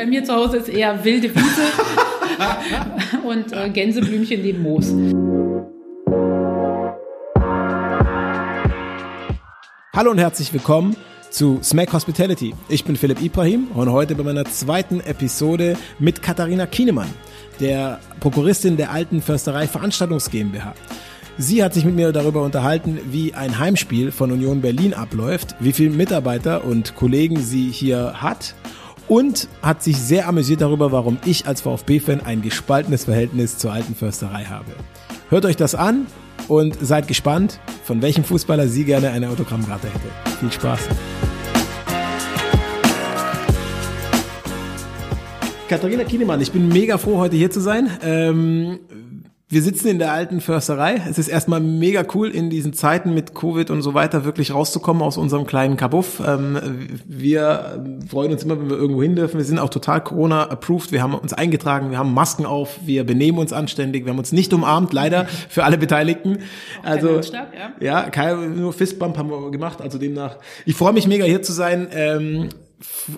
Bei mir zu Hause ist eher wilde Wiese und äh, Gänseblümchen neben Moos. Hallo und herzlich willkommen zu Smack Hospitality. Ich bin Philipp Ibrahim und heute bei meiner zweiten Episode mit Katharina Kienemann, der Prokuristin der Alten Försterei Veranstaltungs GmbH. Sie hat sich mit mir darüber unterhalten, wie ein Heimspiel von Union Berlin abläuft, wie viele Mitarbeiter und Kollegen sie hier hat und hat sich sehr amüsiert darüber, warum ich als VfB-Fan ein gespaltenes Verhältnis zur Alten Försterei habe. Hört euch das an und seid gespannt, von welchem Fußballer sie gerne eine Autogrammkarte hätte. Viel Spaß. Katharina Kienemann, ich bin mega froh, heute hier zu sein. Ähm, wir sitzen in der alten Försterei. Es ist erstmal mega cool, in diesen Zeiten mit Covid und so weiter wirklich rauszukommen aus unserem kleinen Kabuff. Ähm, wir freuen uns immer, wenn wir irgendwo hin dürfen. Wir sind auch total Corona-approved. Wir haben uns eingetragen, wir haben Masken auf, wir benehmen uns anständig, wir haben uns nicht umarmt, leider für alle Beteiligten. Also ja, ja kein, nur Fistbump haben wir gemacht. Also demnach, ich freue mich mega hier zu sein.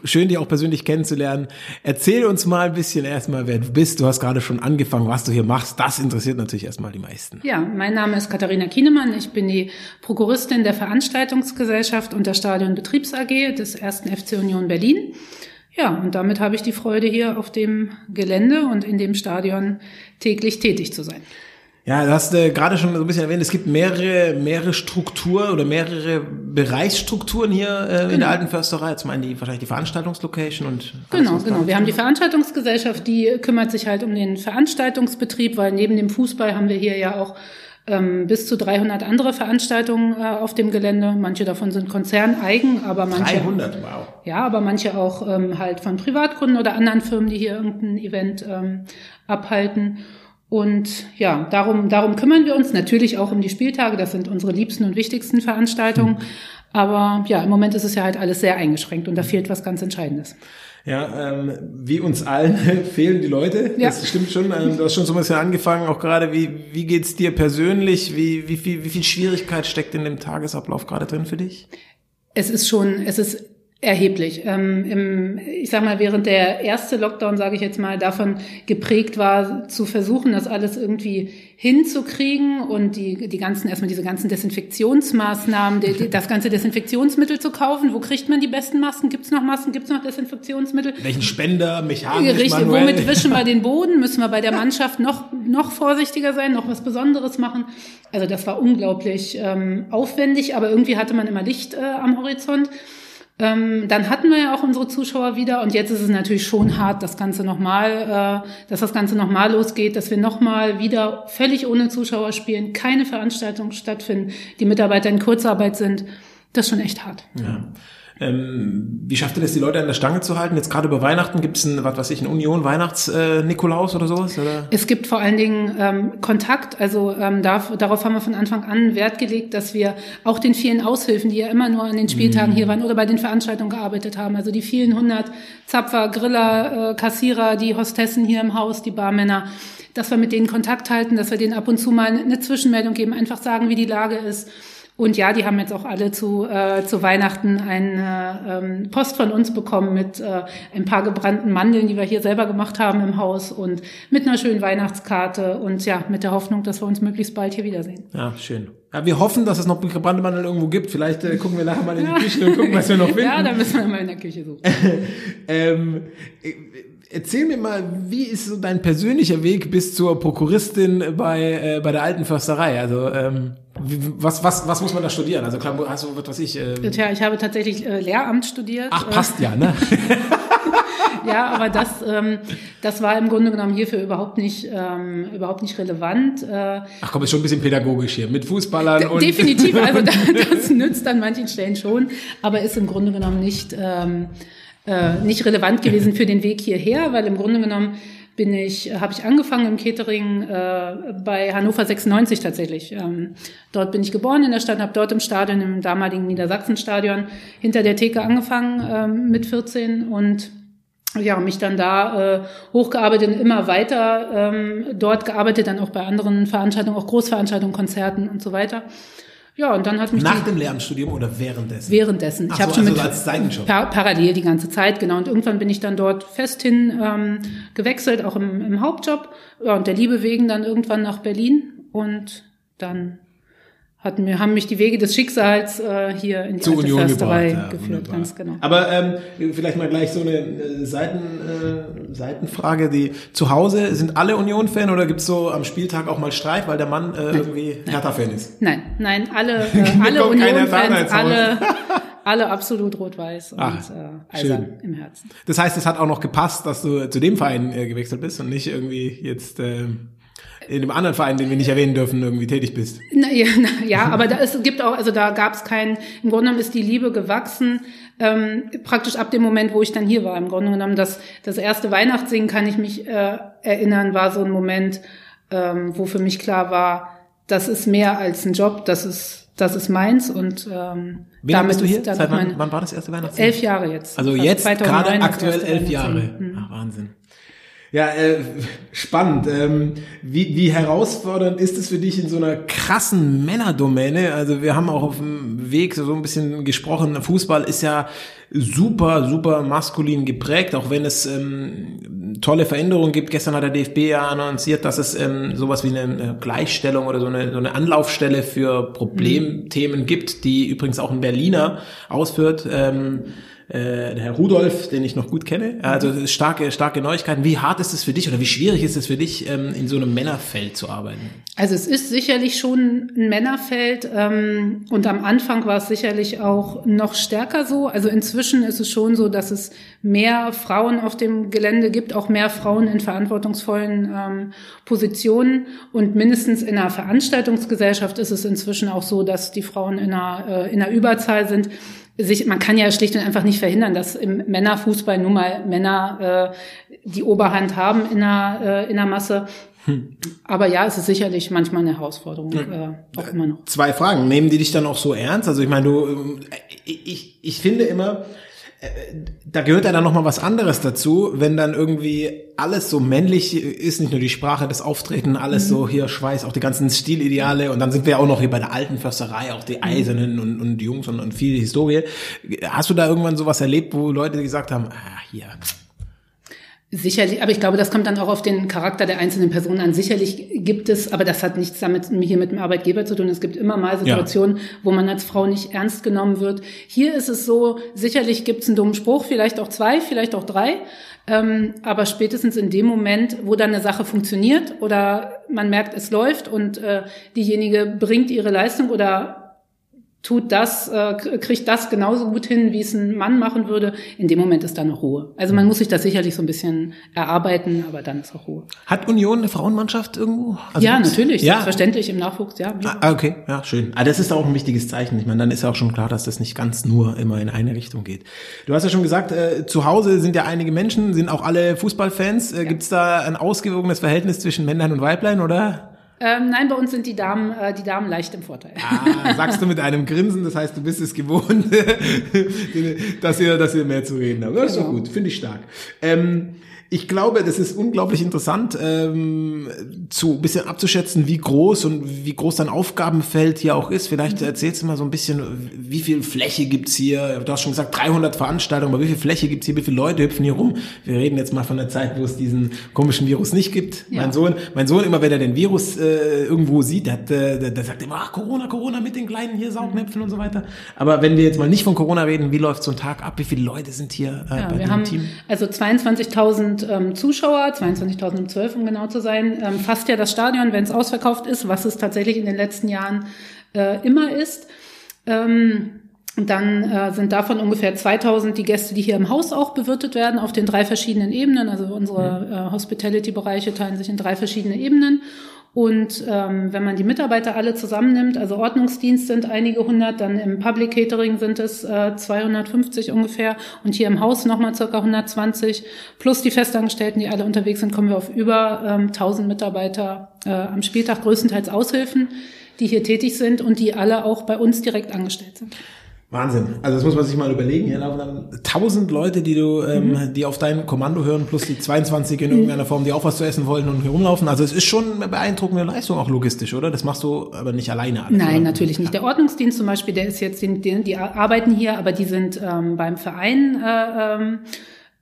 Schön, dich auch persönlich kennenzulernen. Erzähl uns mal ein bisschen erstmal, wer du bist. Du hast gerade schon angefangen, was du hier machst. Das interessiert natürlich erstmal die meisten. Ja, mein Name ist Katharina Kienemann. Ich bin die Prokuristin der Veranstaltungsgesellschaft und der Stadionbetriebs AG des ersten FC Union Berlin. Ja, und damit habe ich die Freude, hier auf dem Gelände und in dem Stadion täglich tätig zu sein. Ja, du hast äh, gerade schon so ein bisschen erwähnt, es gibt mehrere, mehrere Strukturen oder mehrere Bereichsstrukturen hier äh, genau. in der genau. alten Försterei. Zum einen die, wahrscheinlich die Veranstaltungslocation und. Genau, genau. Wir haben die Veranstaltungsgesellschaft, die kümmert sich halt um den Veranstaltungsbetrieb, weil neben dem Fußball haben wir hier ja auch ähm, bis zu 300 andere Veranstaltungen äh, auf dem Gelände. Manche davon sind konzerneigen, aber manche 300, wow. Ja, aber manche auch ähm, halt von Privatkunden oder anderen Firmen, die hier irgendein Event ähm, abhalten. Und ja, darum, darum kümmern wir uns natürlich auch um die Spieltage. Das sind unsere liebsten und wichtigsten Veranstaltungen. Aber ja, im Moment ist es ja halt alles sehr eingeschränkt und da fehlt was ganz Entscheidendes. Ja, ähm, wie uns allen fehlen die Leute. Ja. Das stimmt schon. Ähm, du hast schon so ein bisschen angefangen, auch gerade, wie, wie geht's dir persönlich? Wie, wie, viel, wie viel Schwierigkeit steckt in dem Tagesablauf gerade drin für dich? Es ist schon, es ist Erheblich. Ähm, im, ich sag mal, während der erste Lockdown, sage ich jetzt mal, davon geprägt war, zu versuchen, das alles irgendwie hinzukriegen und die, die ganzen, erstmal diese ganzen Desinfektionsmaßnahmen, die, die, das ganze Desinfektionsmittel zu kaufen. Wo kriegt man die besten Masken? Gibt es noch Masken? Gibt es noch Desinfektionsmittel? Welchen Spender, mechanisch, Richtig? Womit wischen wir den Boden? Müssen wir bei der Mannschaft noch, noch vorsichtiger sein, noch was Besonderes machen? Also das war unglaublich ähm, aufwendig, aber irgendwie hatte man immer Licht äh, am Horizont. Ähm, dann hatten wir ja auch unsere Zuschauer wieder und jetzt ist es natürlich schon hart, das Ganze nochmal, äh, dass das Ganze nochmal losgeht, dass wir nochmal wieder völlig ohne Zuschauer spielen, keine Veranstaltungen stattfinden, die Mitarbeiter in Kurzarbeit sind. Das ist schon echt hart. Ja. Ähm, wie schafft ihr das, die Leute an der Stange zu halten? Jetzt gerade über Weihnachten gibt es ein, was weiß ich, ein Union Weihnachts-Nikolaus äh, oder sowas? Oder? Es gibt vor allen Dingen ähm, Kontakt. Also ähm, darf, darauf haben wir von Anfang an Wert gelegt, dass wir auch den vielen Aushilfen, die ja immer nur an den Spieltagen mhm. hier waren oder bei den Veranstaltungen gearbeitet haben, also die vielen hundert Zapfer, Griller, äh, Kassierer, die Hostessen hier im Haus, die Barmänner, dass wir mit denen Kontakt halten, dass wir denen ab und zu mal eine Zwischenmeldung geben, einfach sagen, wie die Lage ist und ja, die haben jetzt auch alle zu, äh, zu Weihnachten eine ähm, Post von uns bekommen mit äh, ein paar gebrannten Mandeln, die wir hier selber gemacht haben im Haus und mit einer schönen Weihnachtskarte und ja, mit der Hoffnung, dass wir uns möglichst bald hier wiedersehen. Ja, schön. Ja, wir hoffen, dass es noch gebrannte Mandeln irgendwo gibt. Vielleicht äh, gucken wir nachher mal in die Küche und gucken, was wir noch finden. ja, da müssen wir mal in der Küche suchen. ähm, Erzähl mir mal, wie ist so dein persönlicher Weg bis zur Prokuristin bei, äh, bei der alten Försterei? Also ähm, was, was, was muss man da studieren? Also klar, hast du was weiß ich. Äh, Tja, ich habe tatsächlich äh, Lehramt studiert. Ach, passt ja, ne? ja, aber das, ähm, das war im Grunde genommen hierfür überhaupt nicht, ähm, überhaupt nicht relevant. Äh, Ach komm, ist schon ein bisschen pädagogisch hier mit Fußballern und definitiv. Also das, das nützt an manchen Stellen schon, aber ist im Grunde genommen nicht. Ähm, äh, nicht relevant gewesen für den Weg hierher, weil im Grunde genommen bin ich, äh, habe ich angefangen im Catering äh, bei Hannover 96 tatsächlich. Ähm, dort bin ich geboren in der Stadt, habe dort im Stadion, im damaligen Niedersachsenstadion, hinter der Theke angefangen ähm, mit 14 und ja, mich dann da äh, hochgearbeitet und immer weiter ähm, dort gearbeitet, dann auch bei anderen Veranstaltungen, auch Großveranstaltungen, Konzerten und so weiter. Ja, und dann hat mich Nach die, dem Lehramtsstudium oder währenddessen? währenddessen. Ach ich habe so, schon also mit par parallel die ganze Zeit, genau. Und irgendwann bin ich dann dort fest hin ähm, gewechselt, auch im, im Hauptjob. Ja, und der Liebe wegen dann irgendwann nach Berlin und dann hatten wir, haben mich die Wege des Schicksals äh, hier in die Zur Union Försterei gebracht. Ja, geführt, wunderbar. ganz genau. Aber ähm, vielleicht mal gleich so eine äh, Seiten, äh, Seitenfrage. Die zu Hause sind alle Union-Fan oder gibt's so am Spieltag auch mal Streit, weil der Mann äh, irgendwie Hertha-Fan ist? Nein, nein, alle, äh, alle Union-Fans, alle, alle absolut rot-weiß und Ach, äh, eisern schön. im Herzen. Das heißt, es hat auch noch gepasst, dass du zu dem Verein äh, gewechselt bist und nicht irgendwie jetzt äh, in dem anderen Verein, den wir nicht erwähnen dürfen, irgendwie tätig bist. Na, ja, na, ja, aber da, es gibt auch, also da gab es keinen, im Grunde genommen ist die Liebe gewachsen, ähm, praktisch ab dem Moment, wo ich dann hier war. Im Grunde genommen, das, das erste Weihnachtssingen, kann ich mich äh, erinnern, war so ein Moment, ähm, wo für mich klar war, das ist mehr als ein Job, das ist, das ist meins und ähm, Wie lange bist du hier? Seit wann, wann war das erste Weihnachten? elf Jahre jetzt. Also Also jetzt 2009 gerade aktuell elf Jahre. Weihnachtssingen. Ach, Wahnsinn. Ja, äh, spannend. Ähm, wie, wie herausfordernd ist es für dich in so einer krassen Männerdomäne? Also wir haben auch auf dem Weg so ein bisschen gesprochen, Fußball ist ja super, super maskulin geprägt, auch wenn es ähm, tolle Veränderungen gibt. Gestern hat der DFB ja annonciert, dass es ähm, sowas wie eine Gleichstellung oder so eine, so eine Anlaufstelle für Problemthemen gibt, die übrigens auch ein Berliner ausführt. Ähm, äh, der Herr Rudolf, den ich noch gut kenne. Also starke, starke Neuigkeiten. Wie hart ist es für dich oder wie schwierig ist es für dich, ähm, in so einem Männerfeld zu arbeiten? Also es ist sicherlich schon ein Männerfeld ähm, und am Anfang war es sicherlich auch noch stärker so. Also inzwischen ist es schon so, dass es mehr Frauen auf dem Gelände gibt, auch mehr Frauen in verantwortungsvollen ähm, Positionen und mindestens in einer Veranstaltungsgesellschaft ist es inzwischen auch so, dass die Frauen in einer, äh, in einer Überzahl sind. Sich, man kann ja schlicht und einfach nicht verhindern, dass im Männerfußball nun mal Männer äh, die Oberhand haben in einer, äh, in einer Masse. Aber ja, es ist sicherlich manchmal eine Herausforderung, äh, auch immer noch. Zwei Fragen. Nehmen die dich dann auch so ernst? Also ich meine, du, ähm, ich, ich finde immer, da gehört ja dann noch mal was anderes dazu, wenn dann irgendwie alles so männlich ist, nicht nur die Sprache, das Auftreten, alles so hier Schweiß, auch die ganzen Stilideale. Und dann sind wir auch noch hier bei der alten Försterei, auch die Eisernen und, und Jungs und, und viel Historie. Hast du da irgendwann sowas erlebt, wo Leute gesagt haben, ah, hier, Sicherlich, aber ich glaube, das kommt dann auch auf den Charakter der einzelnen Person an. Sicherlich gibt es, aber das hat nichts damit hier mit dem Arbeitgeber zu tun. Es gibt immer mal Situationen, ja. wo man als Frau nicht ernst genommen wird. Hier ist es so, sicherlich gibt es einen dummen Spruch, vielleicht auch zwei, vielleicht auch drei. Ähm, aber spätestens in dem Moment, wo dann eine Sache funktioniert oder man merkt, es läuft und äh, diejenige bringt ihre Leistung oder tut das, äh, kriegt das genauso gut hin, wie es ein Mann machen würde, in dem Moment ist da noch Ruhe. Also man muss sich das sicherlich so ein bisschen erarbeiten, aber dann ist auch Ruhe. Hat Union eine Frauenmannschaft irgendwo? Also ja, natürlich, ja. selbstverständlich im Nachwuchs, ja. Ah, okay, ja, schön. Ah, das ist auch ein wichtiges Zeichen. Ich meine, dann ist ja auch schon klar, dass das nicht ganz nur immer in eine Richtung geht. Du hast ja schon gesagt, äh, zu Hause sind ja einige Menschen, sind auch alle Fußballfans. Äh, ja. Gibt es da ein ausgewogenes Verhältnis zwischen Männlein und Weiblein, oder? Ähm, nein, bei uns sind die Damen, äh, die Damen leicht im Vorteil. Ah, sagst du mit einem Grinsen, das heißt, du bist es gewohnt, dass ihr, dass ihr mehr zu reden habt. Das ist doch gut, finde ich stark. Ähm, ich glaube, das ist unglaublich interessant, ähm, zu ein bisschen abzuschätzen, wie groß und wie groß dein Aufgabenfeld hier auch ist. Vielleicht erzählst du mal so ein bisschen, wie viel Fläche gibt's hier? Du hast schon gesagt, 300 Veranstaltungen, aber wie viel Fläche gibt's hier? Wie viele Leute hüpfen hier rum? Wir reden jetzt mal von der Zeit, wo es diesen komischen Virus nicht gibt. Ja. Mein Sohn, mein Sohn, immer wenn er den Virus äh, irgendwo sieht, der, hat, äh, der, der sagt immer, ach, Corona, Corona mit den kleinen hier Saugnäpfen und so weiter. Aber wenn wir jetzt mal nicht von Corona reden, wie läuft so ein Tag ab? Wie viele Leute sind hier äh, ja, bei wir dem haben Team? Also 22.000 ähm, Zuschauer, 22.012 um genau zu sein, ähm, fast ja das Stadion, wenn es ausverkauft ist, was es tatsächlich in den letzten Jahren äh, immer ist. Ähm, dann äh, sind davon ungefähr 2000 die Gäste, die hier im Haus auch bewirtet werden, auf den drei verschiedenen Ebenen. Also unsere äh, Hospitality-Bereiche teilen sich in drei verschiedene Ebenen. Und ähm, wenn man die Mitarbeiter alle zusammennimmt, also Ordnungsdienst sind einige hundert, dann im Public Catering sind es äh, 250 ungefähr und hier im Haus nochmal circa 120 plus die Festangestellten, die alle unterwegs sind, kommen wir auf über ähm, 1000 Mitarbeiter äh, am Spieltag, größtenteils Aushilfen, die hier tätig sind und die alle auch bei uns direkt angestellt sind. Wahnsinn. Also das muss man sich mal überlegen. Hier laufen dann tausend Leute, die du, ähm, mhm. die auf dein Kommando hören, plus die 22 in irgendeiner Form, die auch was zu essen wollen und hier rumlaufen. Also es ist schon eine beeindruckende Leistung, auch logistisch, oder? Das machst du aber nicht alleine. Alles, Nein, oder? natürlich nicht. Der Ordnungsdienst zum Beispiel, der ist jetzt, die, die arbeiten hier, aber die sind ähm, beim Verein äh, ähm,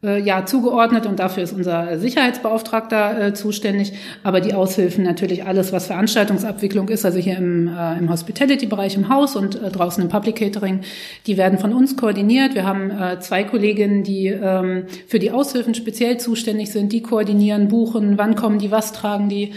äh, ja zugeordnet und dafür ist unser Sicherheitsbeauftragter äh, zuständig. Aber die Aushilfen natürlich alles, was Veranstaltungsabwicklung ist, also hier im, äh, im Hospitality-Bereich im Haus und äh, draußen im Public Catering, die werden von uns koordiniert. Wir haben äh, zwei Kolleginnen, die ähm, für die Aushilfen speziell zuständig sind, die koordinieren, buchen, wann kommen die, was tragen die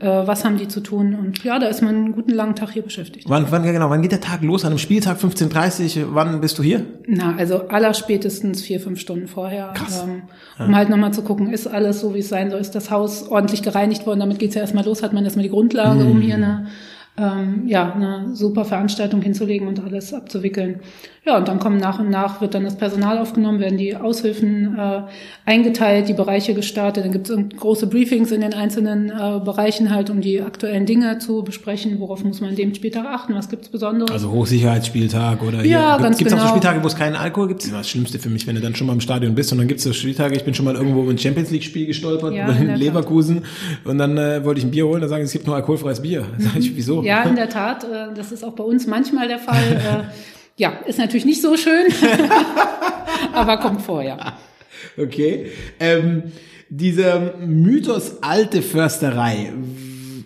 äh, was haben die zu tun. Und ja, da ist man einen guten langen Tag hier beschäftigt. Wann, wann genau, wann geht der Tag los? An einem Spieltag 15.30 wann bist du hier? Na, also aller spätestens vier, fünf Stunden vorher. Krass. Ähm, um ja. halt nochmal zu gucken, ist alles so, wie es sein soll, ist das Haus ordentlich gereinigt worden, damit geht's ja erstmal los, hat man erstmal die Grundlage, mhm. um hier eine ähm, ja, eine super Veranstaltung hinzulegen und alles abzuwickeln. Ja, und dann kommen nach und nach, wird dann das Personal aufgenommen, werden die Aushilfen äh, eingeteilt, die Bereiche gestartet. Dann gibt es große Briefings in den einzelnen äh, Bereichen halt, um die aktuellen Dinge zu besprechen. Worauf muss man an dem Spieltag achten? Was gibt's Besonderes? Also Hochsicherheitsspieltag oder ja, hier. ganz gibt's genau. auch so Spieltage, wo es keinen Alkohol gibt? Das ist das Schlimmste für mich, wenn du dann schon mal im Stadion bist und dann gibt's so Spieltage. Ich bin schon mal irgendwo im Champions League Spiel gestolpert, ja, in Leverkusen und dann äh, wollte ich ein Bier holen, da sagen sie, es gibt nur alkoholfreies Bier. Sag ich, wieso? Ja, in der Tat. Äh, das ist auch bei uns manchmal der Fall. Äh, ja, ist natürlich nicht so schön, aber kommt vor, ja. Okay. Ähm, dieser Mythos alte Försterei,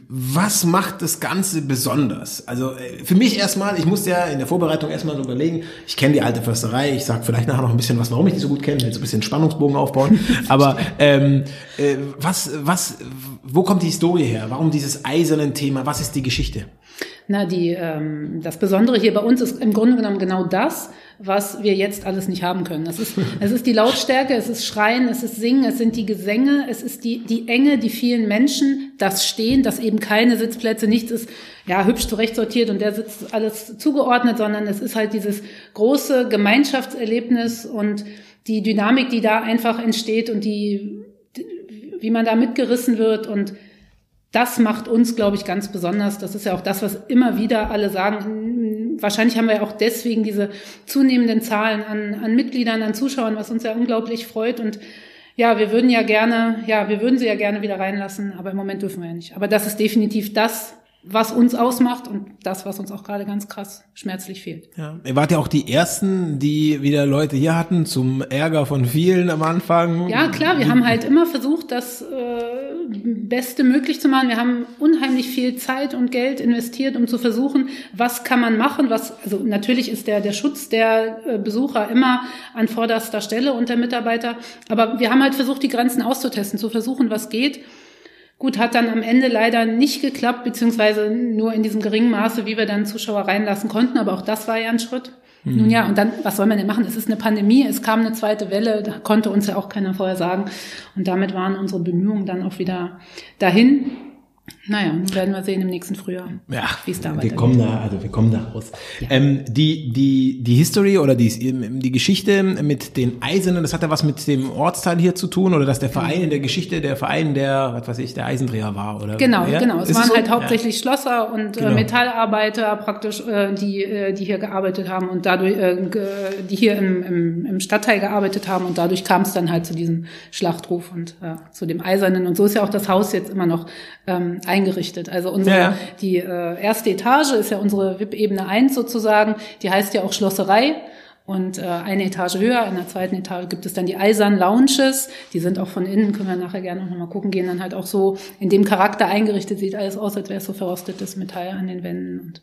was macht das Ganze besonders? Also äh, für mich erstmal, ich musste ja in der Vorbereitung erstmal so überlegen, ich kenne die alte Försterei, ich sag vielleicht nachher noch ein bisschen was, warum ich die so gut kenne, will so ein bisschen Spannungsbogen aufbauen. Aber ähm, äh, was, was, wo kommt die Historie her? Warum dieses eisernen Thema? Was ist die Geschichte? Na, die, ähm, das Besondere hier bei uns ist im Grunde genommen genau das, was wir jetzt alles nicht haben können. Es ist, es ist die Lautstärke, es ist Schreien, es ist Singen, es sind die Gesänge, es ist die, die Enge, die vielen Menschen, das Stehen, dass eben keine Sitzplätze, nichts ist, ja, hübsch zurechtsortiert und der sitzt alles zugeordnet, sondern es ist halt dieses große Gemeinschaftserlebnis und die Dynamik, die da einfach entsteht und die, wie man da mitgerissen wird und das macht uns, glaube ich, ganz besonders. Das ist ja auch das, was immer wieder alle sagen. Wahrscheinlich haben wir ja auch deswegen diese zunehmenden Zahlen an, an Mitgliedern, an Zuschauern, was uns ja unglaublich freut. Und ja, wir würden ja gerne, ja, wir würden sie ja gerne wieder reinlassen, aber im Moment dürfen wir ja nicht. Aber das ist definitiv das, was uns ausmacht und das, was uns auch gerade ganz krass schmerzlich fehlt. Ja, ihr wart ja auch die Ersten, die wieder Leute hier hatten, zum Ärger von vielen am Anfang. Ja, klar, wir haben halt immer versucht, das äh, Beste möglich zu machen. Wir haben unheimlich viel Zeit und Geld investiert, um zu versuchen, was kann man machen, was, also natürlich ist der, der Schutz der äh, Besucher immer an vorderster Stelle und der Mitarbeiter, aber wir haben halt versucht, die Grenzen auszutesten, zu versuchen, was geht. Gut, hat dann am Ende leider nicht geklappt, beziehungsweise nur in diesem geringen Maße, wie wir dann Zuschauer reinlassen konnten. Aber auch das war ja ein Schritt. Mhm. Nun ja, und dann, was soll man denn machen? Es ist eine Pandemie, es kam eine zweite Welle, da konnte uns ja auch keiner vorher sagen. Und damit waren unsere Bemühungen dann auch wieder dahin. Naja, werden wir sehen im nächsten Frühjahr, ja, wie es da weitergeht. Wir kommen da, also wir kommen da raus. Ja. Ähm, die, die, die History oder die, die Geschichte mit den Eisernen, das hat ja was mit dem Ortsteil hier zu tun oder dass der Verein in der Geschichte der Verein der, was weiß ich, der Eisendreher war oder? Genau, ja? genau. Es Ist waren so? halt hauptsächlich ja. Schlosser und äh, genau. Metallarbeiter praktisch, äh, die, äh, die hier gearbeitet haben und dadurch, äh, die hier im, im, im Stadtteil gearbeitet haben und dadurch kam es dann halt zu diesem Schlachtruf und äh, zu dem Eisernen und so ist ja auch das Haus jetzt immer noch ähm, eingerichtet. Also unsere, ja. die äh, erste Etage ist ja unsere VIP-Ebene 1 sozusagen, die heißt ja auch Schlosserei. Und äh, eine Etage höher, in der zweiten Etage gibt es dann die Eisern Lounges. Die sind auch von innen, können wir nachher gerne noch mal gucken, gehen dann halt auch so in dem Charakter eingerichtet. Sieht alles aus, als wäre es so verrostetes Metall an den Wänden. Und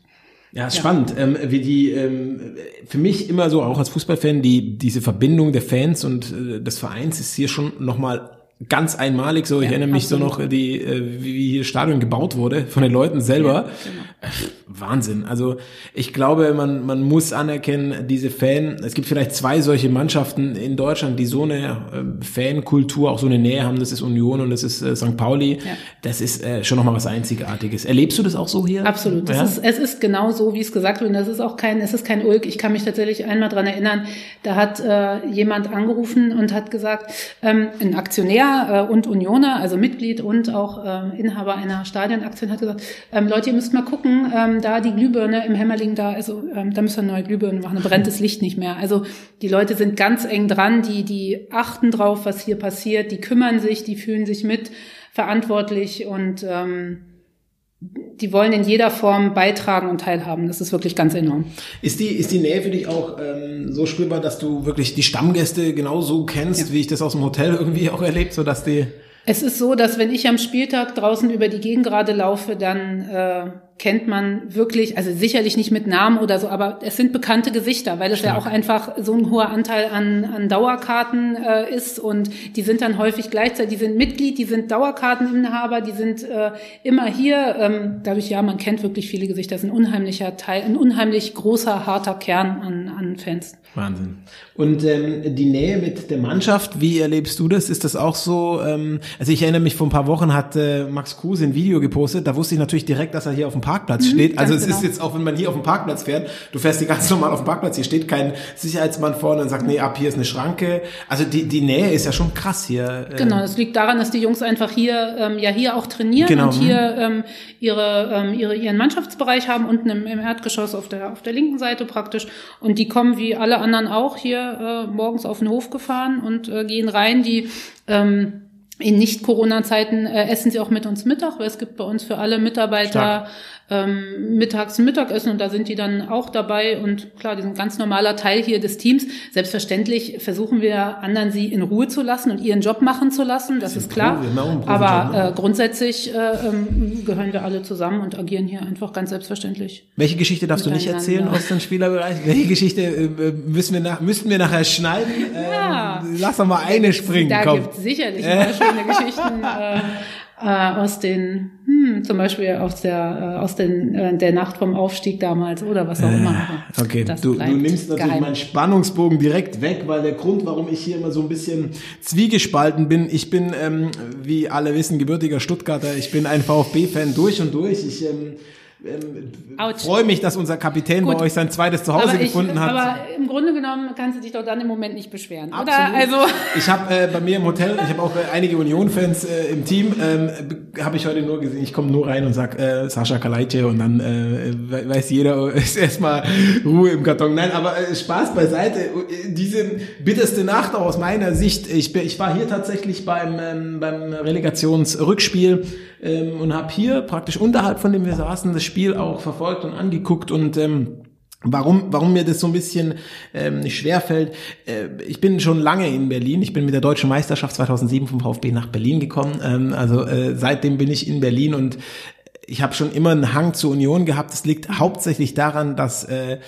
ja, ist ja. spannend. Ähm, wie die ähm, für mich immer so auch als Fußballfan die diese Verbindung der Fans und äh, des Vereins ist hier schon noch mal ganz einmalig. So, ich ja, erinnere mich absolut. so noch, die, äh, wie, hier Stadion gebaut wurde von den Leuten selber. Ja, genau. Wahnsinn. Also ich glaube, man, man muss anerkennen, diese Fan, es gibt vielleicht zwei solche Mannschaften in Deutschland, die so eine äh, Fankultur, auch so eine Nähe haben. Das ist Union und das ist St. Pauli. Ja. Das ist schon nochmal was Einzigartiges. Erlebst du das auch so hier? Absolut. Ist, es ist genau so, wie es gesagt wird. Das ist auch kein, es ist kein Ulk. Ich kann mich tatsächlich einmal dran erinnern, da hat äh, jemand angerufen und hat gesagt, ähm, ein Aktionär Trainer äh, und Unioner, also Mitglied und auch äh, Inhaber einer Stadionaktion, hat gesagt, ähm, Leute, ihr müsst mal gucken, ähm, da die Glühbirne im Hämmerling da, also ähm, da müssen wir eine neue Glühbirne machen, da brennt das Licht nicht mehr. Also die Leute sind ganz eng dran, die, die achten drauf, was hier passiert, die kümmern sich, die fühlen sich mit verantwortlich und ähm, die wollen in jeder Form beitragen und teilhaben. Das ist wirklich ganz enorm. Ist die, ist die Nähe für dich auch ähm, so spürbar, dass du wirklich die Stammgäste genauso kennst, ja. wie ich das aus dem Hotel irgendwie auch erlebt, so dass die es ist so, dass wenn ich am Spieltag draußen über die Gegend gerade laufe, dann äh, kennt man wirklich, also sicherlich nicht mit Namen oder so, aber es sind bekannte Gesichter, weil es Stark. ja auch einfach so ein hoher Anteil an, an Dauerkarten äh, ist und die sind dann häufig gleichzeitig, die sind Mitglied, die sind Dauerkarteninhaber, die sind äh, immer hier. Ähm, dadurch, ja, man kennt wirklich viele Gesichter. Das ist ein unheimlicher Teil, ein unheimlich großer, harter Kern an, an Fans. Wahnsinn. Und ähm, die Nähe mit der Mannschaft, wie erlebst du das? Ist das auch so? Ähm, also ich erinnere mich, vor ein paar Wochen hat äh, Max Kruse ein Video gepostet, da wusste ich natürlich direkt, dass er hier auf dem Parkplatz mhm, steht. Also es genau. ist jetzt auch, wenn man hier auf dem Parkplatz fährt, du fährst hier ganz normal auf dem Parkplatz, hier steht kein Sicherheitsmann vorne und sagt, nee, ab hier ist eine Schranke. Also die, die Nähe ist ja schon krass hier. Äh. Genau, das liegt daran, dass die Jungs einfach hier, ähm, ja hier auch trainieren genau. und hier mhm. ähm, ihre, ähm, ihre, ihren Mannschaftsbereich haben, unten im, im Erdgeschoss auf der, auf der linken Seite praktisch. Und die kommen wie alle anderen auch hier äh, morgens auf den Hof gefahren und äh, gehen rein. Die ähm, in Nicht-Corona-Zeiten äh, essen sie auch mit uns Mittag, weil es gibt bei uns für alle Mitarbeiter ähm, mittags ein Mittagessen und da sind die dann auch dabei und klar, die sind ein ganz normaler Teil hier des Teams. Selbstverständlich versuchen wir anderen sie in Ruhe zu lassen und ihren Job machen zu lassen, das, das ist klar. Aber ne? äh, grundsätzlich äh, ähm, gehören wir alle zusammen und agieren hier einfach ganz selbstverständlich. Welche Geschichte darfst du nicht erzählen aus dem Spielerbereich? Welche Geschichte äh, müssen wir nach, müssten wir nachher schneiden? Ja. Ähm, lass doch mal eine springen. Da gibt es sicherlich äh. schöne Geschichten. Äh, aus den, hm, zum Beispiel aus der, äh, aus den, äh, der Nacht vom Aufstieg damals oder was auch immer. Äh, okay, du, du nimmst natürlich geheim. meinen Spannungsbogen direkt weg, weil der Grund, warum ich hier immer so ein bisschen zwiegespalten bin, ich bin, ähm, wie alle wissen, gebürtiger Stuttgarter, ich bin ein VfB-Fan durch und durch. Ich ähm, ähm, freue mich, dass unser Kapitän Gut. bei euch sein zweites Zuhause ich, gefunden hat. Aber im Grunde genommen kannst du dich doch dann im Moment nicht beschweren, Absolut. oder? Also ich habe äh, bei mir im Hotel, ich habe auch äh, einige Union-Fans äh, im Team, ähm, habe ich heute nur gesehen. Ich komme nur rein und sag äh, Sascha Kalajce und dann äh, weiß jeder, ist erstmal Ruhe im Karton. Nein, aber äh, Spaß beiseite. Diese bitterste Nacht aus meiner Sicht. Ich, ich war hier tatsächlich beim ähm, beim Relegationsrückspiel ähm, und habe hier praktisch unterhalb von dem wir saßen das Spiel auch verfolgt und angeguckt und ähm, Warum, warum mir das so ein bisschen ähm, schwer fällt, äh, ich bin schon lange in Berlin. Ich bin mit der deutschen Meisterschaft 2007 vom VfB nach Berlin gekommen. Ähm, also äh, seitdem bin ich in Berlin und ich habe schon immer einen Hang zur Union gehabt. Das liegt hauptsächlich daran, dass äh,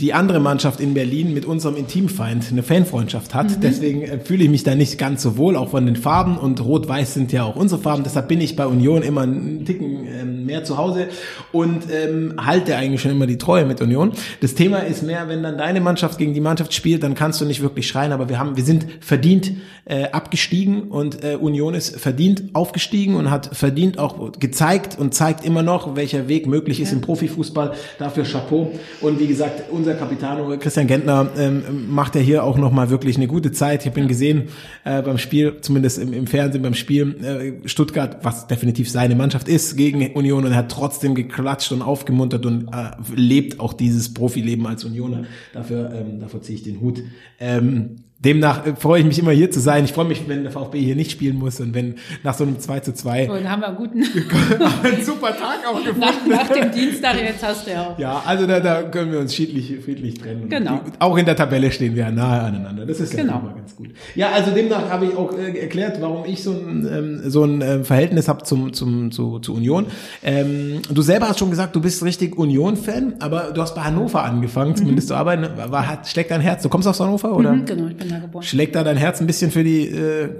die andere Mannschaft in Berlin mit unserem Intimfeind eine Fanfreundschaft hat. Mhm. Deswegen äh, fühle ich mich da nicht ganz so wohl, auch von den Farben. Und Rot-Weiß sind ja auch unsere Farben. Deshalb bin ich bei Union immer einen Ticken ähm, mehr zu Hause und ähm, halte eigentlich schon immer die Treue mit Union. Das Thema ist mehr, wenn dann deine Mannschaft gegen die Mannschaft spielt, dann kannst du nicht wirklich schreien. Aber wir haben, wir sind verdient äh, abgestiegen und äh, Union ist verdient aufgestiegen und hat verdient auch gezeigt und zeigt immer noch, welcher Weg möglich ist ja. im Profifußball. Dafür Chapeau. Und wie gesagt, unser Capitano Christian Gentner ähm, macht ja hier auch nochmal wirklich eine gute Zeit. Ich habe ihn gesehen äh, beim Spiel, zumindest im, im Fernsehen beim Spiel äh, Stuttgart, was definitiv seine Mannschaft ist, gegen Union und er hat trotzdem geklatscht und aufgemuntert und äh, lebt auch dieses Profileben als Unioner. Dafür, ähm, dafür ziehe ich den Hut. Ähm, Demnach äh, freue ich mich immer hier zu sein. Ich freue mich, wenn der VfB hier nicht spielen muss und wenn nach so einem 2 zu 2. Und haben wir einen guten einen super Tag auch gefunden. Nach, nach, dem Dienstag jetzt hast du ja auch. Ja, also da, da können wir uns friedlich, friedlich trennen. Genau. Auch in der Tabelle stehen wir nahe aneinander. Das ist ja genau. immer ganz gut. Ja, also demnach habe ich auch äh, erklärt, warum ich so ein, ähm, so ein äh, Verhältnis habe zum, zum, zu, zu Union. Ähm, du selber hast schon gesagt, du bist richtig Union-Fan, aber du hast bei Hannover angefangen, zumindest mhm. zu arbeiten. War, hat, schlägt dein Herz. Du kommst aus Hannover, oder? Mhm, genau, ich bin da geboren. Schlägt da dein Herz ein bisschen für die äh,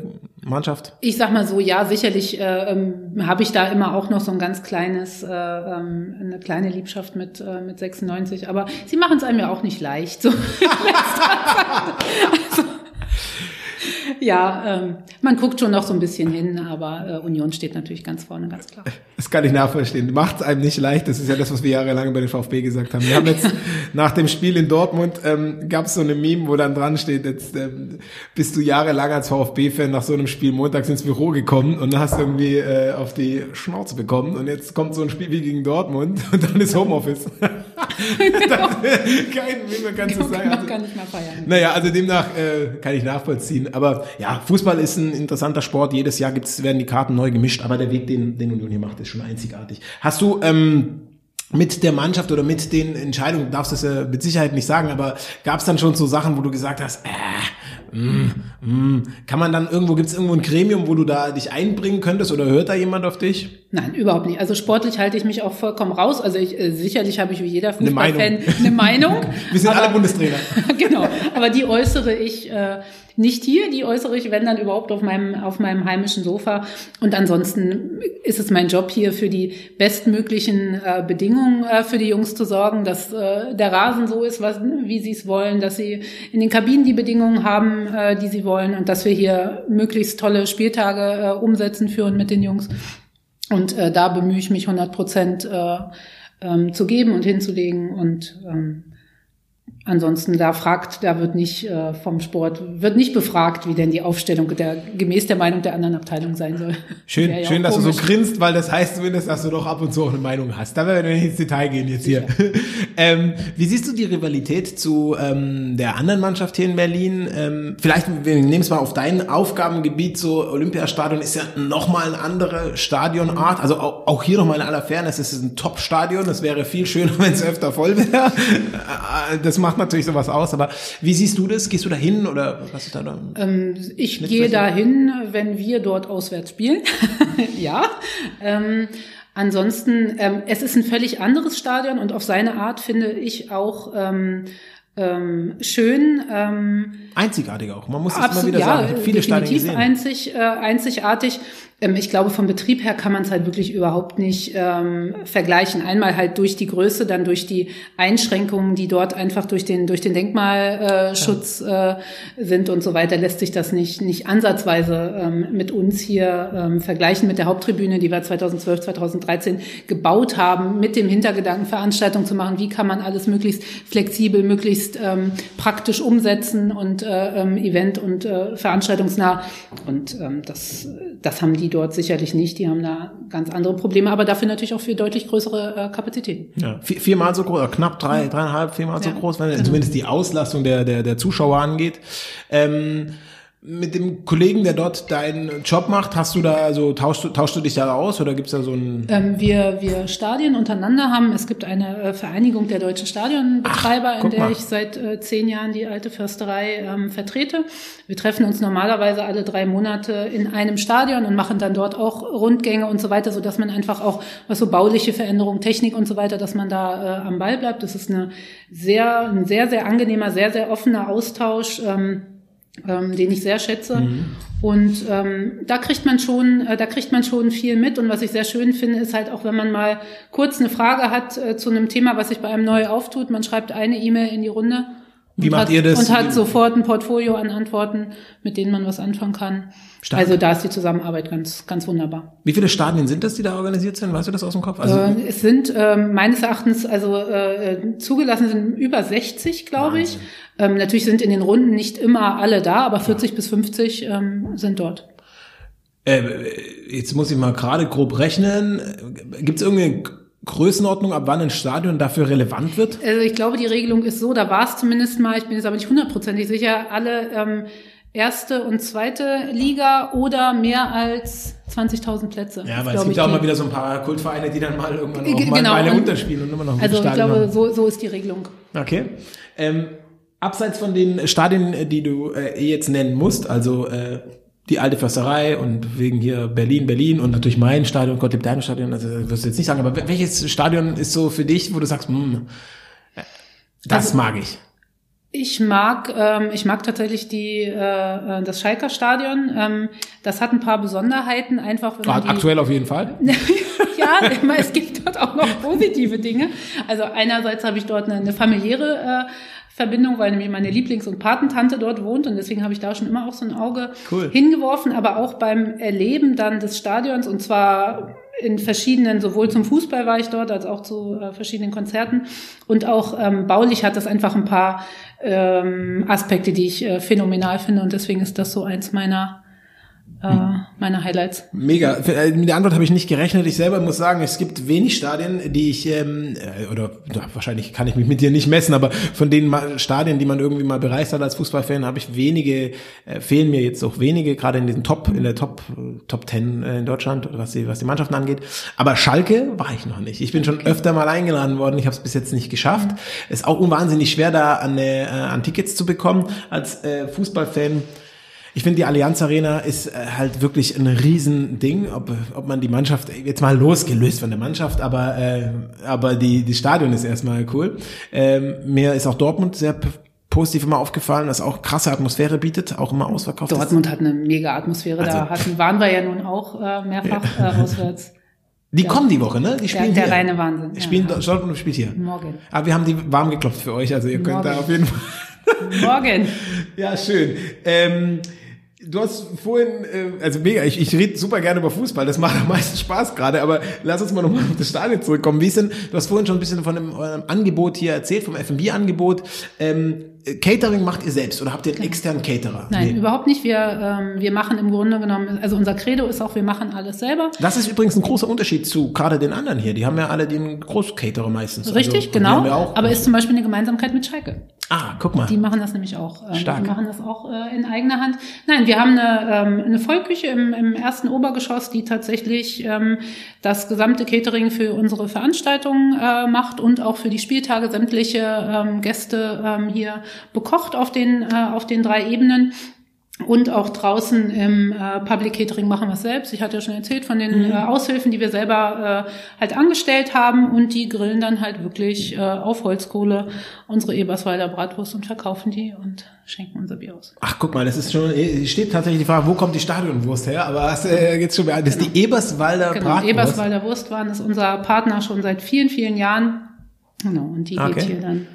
Mannschaft? Ich sag mal so, ja, sicherlich äh, ähm, habe ich da immer auch noch so ein ganz kleines, äh, ähm, eine kleine Liebschaft mit, äh, mit 96, aber sie machen es einem ja auch nicht leicht. So also, ja, ähm, man guckt schon noch so ein bisschen hin, aber äh, Union steht natürlich ganz vorne, ganz klar. Das kann ich nachvollziehen. Macht es einem nicht leicht. Das ist ja das, was wir jahrelang bei den VfB gesagt haben. Wir haben jetzt nach dem Spiel in Dortmund ähm, gab es so eine Meme, wo dann dran steht, jetzt ähm, bist du jahrelang als VfB-Fan nach so einem Spiel montags ins Büro gekommen und hast irgendwie äh, auf die Schnauze bekommen und jetzt kommt so ein Spiel wie gegen Dortmund und dann ist Homeoffice. Genau. Kein, wie man kann so sagen. Also, kann ich mal feiern. naja, also demnach äh, kann ich nachvollziehen. Aber ja, Fußball ist ein interessanter Sport. Jedes Jahr gibt's, werden die Karten neu gemischt, aber der Weg, den, den Union hier macht, ist schon einzigartig. Hast du ähm, mit der Mannschaft oder mit den Entscheidungen, du darfst das ja mit Sicherheit nicht sagen, aber gab's dann schon so Sachen, wo du gesagt hast, äh, mm, mm, kann man dann irgendwo, gibt's irgendwo ein Gremium, wo du da dich einbringen könntest oder hört da jemand auf dich? Nein, überhaupt nicht. Also sportlich halte ich mich auch vollkommen raus. Also ich, äh, sicherlich habe ich wie jeder Eine Meinung. Fußballfan eine Meinung. Wir sind aber- alle Bundestrainer. genau, aber die äußere ich äh, nicht hier, die äußere ich, wenn dann überhaupt auf meinem, auf meinem heimischen Sofa. Und ansonsten ist es mein Job hier für die bestmöglichen äh, Bedingungen äh, für die Jungs zu sorgen, dass äh, der Rasen so ist, was, wie sie es wollen, dass sie in den Kabinen die Bedingungen haben, äh, die sie wollen und dass wir hier möglichst tolle Spieltage äh, umsetzen führen mit den Jungs. Und äh, da bemühe ich mich 100 Prozent äh, ähm, zu geben und hinzulegen und ähm, Ansonsten, da fragt, da wird nicht äh, vom Sport, wird nicht befragt, wie denn die Aufstellung der, gemäß der Meinung der anderen Abteilung sein soll. Schön, ja schön, dass du so komisch. grinst, weil das heißt zumindest, dass du doch ab und zu auch eine Meinung hast. Da werden wir nicht ins Detail gehen jetzt hier. ähm, wie siehst du die Rivalität zu ähm, der anderen Mannschaft hier in Berlin? Ähm, vielleicht, wir nehmen es mal auf dein Aufgabengebiet, so Olympiastadion ist ja nochmal eine andere Stadionart. Also auch, auch hier nochmal in aller Fairness, es ist ein Top-Stadion. Es wäre viel schöner, wenn es öfter voll wäre. Äh, das macht natürlich sowas aus. Aber wie siehst du das? Gehst du da hin oder was ist da? da? Ähm, ich gehe vielleicht- dahin, wenn wir dort auswärts spielen. ja. Ähm, ansonsten, ähm, es ist ein völlig anderes Stadion und auf seine Art finde ich auch ähm, ähm, schön. Ähm, Einzigartig auch. Man muss das Absolut, immer wieder ja, sagen. Ich viele Stadien gesehen. einzig, äh, einzigartig. Ähm, ich glaube, vom Betrieb her kann man es halt wirklich überhaupt nicht ähm, vergleichen. Einmal halt durch die Größe, dann durch die Einschränkungen, die dort einfach durch den durch den Denkmalschutz äh, äh, sind und so weiter, lässt sich das nicht nicht ansatzweise ähm, mit uns hier ähm, vergleichen mit der Haupttribüne, die wir 2012, 2013 gebaut haben, mit dem Hintergedanken Veranstaltungen zu machen. Wie kann man alles möglichst flexibel, möglichst ähm, praktisch umsetzen und äh, ähm, event- und äh, veranstaltungsnah. Und ähm, das, das haben die dort sicherlich nicht. Die haben da ganz andere Probleme, aber dafür natürlich auch für deutlich größere äh, Kapazitäten. Ja, vier, viermal so groß, oder knapp drei, dreieinhalb, viermal so Ja, groß, wenn genau. zumindest die Auslastung der, der, der Zuschauer angeht. Ähm, mit dem Kollegen, der dort deinen Job macht, hast du da, also tauschst du, tauschst du dich da aus oder gibt's da so ein Ähm, wir, wir Stadien untereinander haben. Es gibt eine äh, Vereinigung der deutschen Stadionbetreiber, Ach, in der mal. ich seit äh, zehn Jahren die alte Försterei ähm, vertrete. Wir treffen uns normalerweise alle drei Monate in einem Stadion und machen dann dort auch Rundgänge und so weiter, so dass man einfach auch was so bauliche Veränderungen, Technik und so weiter, dass man da äh, am Ball bleibt. Das ist eine sehr, ein sehr, sehr angenehmer, sehr, sehr offener Austausch. Ähm, ähm, den ich sehr schätze. Und ähm, da kriegt man schon, äh, da kriegt man schon viel mit. Und was ich sehr schön finde, ist halt auch, wenn man mal kurz eine Frage hat äh, zu einem Thema, was sich bei einem neu auftut, man schreibt eine E-Mail in die Runde. Wie und macht hat, ihr das? Und hat sofort ein Portfolio an Antworten, mit denen man was anfangen kann. Stark. Also da ist die Zusammenarbeit ganz, ganz wunderbar. Wie viele Stadien sind das, die da organisiert sind? Weißt du das aus dem Kopf? Also, Äh, es sind ähm, meines Erachtens, also äh, zugelassen sind über 60, glaube ich. Ähm, natürlich sind in den Runden nicht immer alle da, aber 40 bis 50 ähm, sind dort. äh, jetzt muss ich mal gerade grob rechnen. Gibt's irgendeine Größenordnung, ab wann ein Stadion dafür relevant wird? Also ich glaube, die Regelung ist so, da war es zumindest mal, ich bin jetzt aber nicht hundertprozentig sicher, alle ähm, erste und zweite Liga oder mehr als 20.000 Plätze. Ja, weil es glaube gibt ich, ja auch mal wieder so ein paar Kultvereine, die dann mal irgendwann auch mal genau, eine unterspielen und immer noch ein Also ich Stadion glaube, haben. so, so ist die Regelung. Okay. Ähm, abseits von den Stadien, äh, die du äh, eh jetzt nennen musst, also äh, die alte Försterei und wegen hier Berlin, Berlin und natürlich mein Stadion, Gottlieb Daimler Stadion, also das wirst du jetzt nicht sagen, aber wel- welches Stadion ist so für dich, wo du sagst, hm, äh, das Also- mag ich. Ich mag, ähm, ich mag tatsächlich die, äh, äh, das Schalker Stadion. Ähm, das hat ein paar Besonderheiten, einfach wenn man Aktuell auf jeden Fall. ja, immer, es gibt dort auch noch positive Dinge. Also einerseits habe ich dort eine, eine familiäre äh, Verbindung, weil nämlich meine Lieblings- und Patentante dort wohnt und deswegen habe ich da schon immer auch so ein Auge Cool. hingeworfen, aber auch beim Erleben dann des Stadions und zwar in verschiedenen, sowohl zum Fußball war ich dort, als auch zu äh, verschiedenen Konzerten und auch ähm, baulich hat das einfach ein paar ähm, Aspekte, die ich äh, phänomenal finde und deswegen ist das so eins meiner äh, meiner Highlights. Mega. Äh, Mit der Antwort habe ich nicht gerechnet. Ich selber muss sagen, es gibt wenig Stadien, die ich, ähm, äh, oder wahrscheinlich kann ich mich mit dir nicht messen, aber von den Stadien, die man irgendwie mal bereist hat als Fußballfan, habe ich wenige, äh, fehlen mir jetzt auch wenige, gerade in diesen Top, in der Top, Top 10 äh, in Deutschland, was die, was die Mannschaften angeht. Aber Schalke war ich noch nicht. Ich bin schon öfter mal eingeladen worden, ich habe es bis jetzt nicht geschafft. Ist auch unwahnsinnig schwer, da an, äh, an Tickets zu bekommen als äh, Fußballfan. Ich finde, die Allianz Arena ist äh, halt wirklich ein Riesending, ob, ob man die Mannschaft, jetzt mal losgelöst von der Mannschaft, aber, äh, aber die, die Stadion ist erstmal cool. Ähm, mir ist auch Dortmund sehr positiv immer aufgefallen, dass auch krasse Atmosphäre bietet, auch immer ausverkauft ist. Dortmund hat eine mega Atmosphäre, da Also- hatten, waren wir ja nun auch äh, mehrfach äh, auswärts. Die kommen die Woche, ne? Die Der, spielen der hier. reine Wahnsinn. Die ja, spielen, ja. Dortmund spielt hier. Morgen. Aber wir haben die warm geklopft für euch, also ihr könnt da Morgen. auf jeden Fall Morgen. Ja, schön. Ähm, du hast vorhin, äh, also mega, ich, ich rede super gerne über Fußball, das macht am meisten Spaß gerade, aber lass uns mal nochmal auf das Stadion zurückkommen. Wie ist denn, du hast vorhin schon ein bisschen von dem, eurem Angebot hier erzählt, vom F&B-Angebot. Ähm, äh, Catering macht ihr selbst oder habt ihr einen externen Caterer? Nein, Nee. überhaupt nicht. Wir, ähm, wir machen im Grunde genommen, also unser Credo ist auch, wir machen alles selber. Das ist übrigens ein großer Unterschied zu gerade den anderen hier. Die haben ja alle den Großcaterer meistens. Richtig, also, genau. Aber ist zum Beispiel eine Gemeinsamkeit mit Schalke. Ah, guck mal. Die machen das nämlich auch. Ähm, Stark. Die machen das auch äh, in eigener Hand. Nein, wir haben eine, ähm, eine Vollküche im, im ersten Obergeschoss, die tatsächlich ähm, das gesamte Catering für unsere Veranstaltungen äh, macht und auch für die Spieltage sämtliche ähm, Gäste ähm, hier bekocht auf den, äh, auf den drei Ebenen. Und auch draußen im äh, Public Catering machen wir es selbst. Ich hatte ja schon erzählt von den äh, Aushilfen, die wir selber äh, halt angestellt haben und die grillen dann halt wirklich äh, auf Holzkohle unsere Eberswalder Bratwurst und verkaufen die und schenken unser Bier aus. Ach, guck mal, das ist schon, äh, steht tatsächlich die Frage, wo kommt die Stadionwurst her? Aber das äh, jetzt schon, das ist die Eberswalder Genau, Bratwurst. Eberswalder Wurstwaren ist unser Partner schon seit vielen, vielen Jahren. Genau, und die Okay. geht hier dann.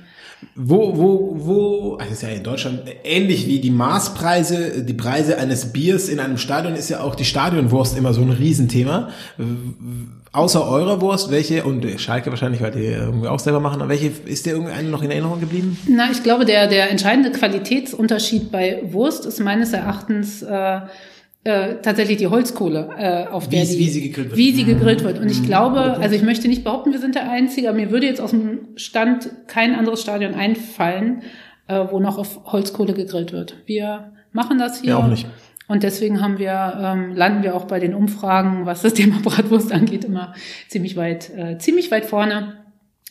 Wo, wo, wo, also ist ja in Deutschland ähnlich wie die Maßpreise, die Preise eines Biers in einem Stadion ist ja auch die Stadionwurst immer so ein Riesenthema. Außer eurer Wurst, welche, und Schalke wahrscheinlich, weil die irgendwie auch selber machen, aber welche ist dir irgendeine noch in Erinnerung geblieben? Na, ich glaube, der, der entscheidende Qualitätsunterschied bei Wurst ist meines Erachtens äh, äh, tatsächlich die Holzkohle, äh, auf Wie der es- die, wie sie gegrillt wird. Wie sie gegrillt wird. Und ich glaube, also ich möchte nicht behaupten, wir sind der Einzige, aber mir würde jetzt aus dem Stand kein anderes Stadion einfallen, äh, wo noch auf Holzkohle gegrillt wird. Wir machen das hier. Ja, auch nicht. Und deswegen haben wir, ähm, landen wir auch bei den Umfragen, was das Thema Bratwurst angeht, immer ziemlich weit, äh, ziemlich weit vorne.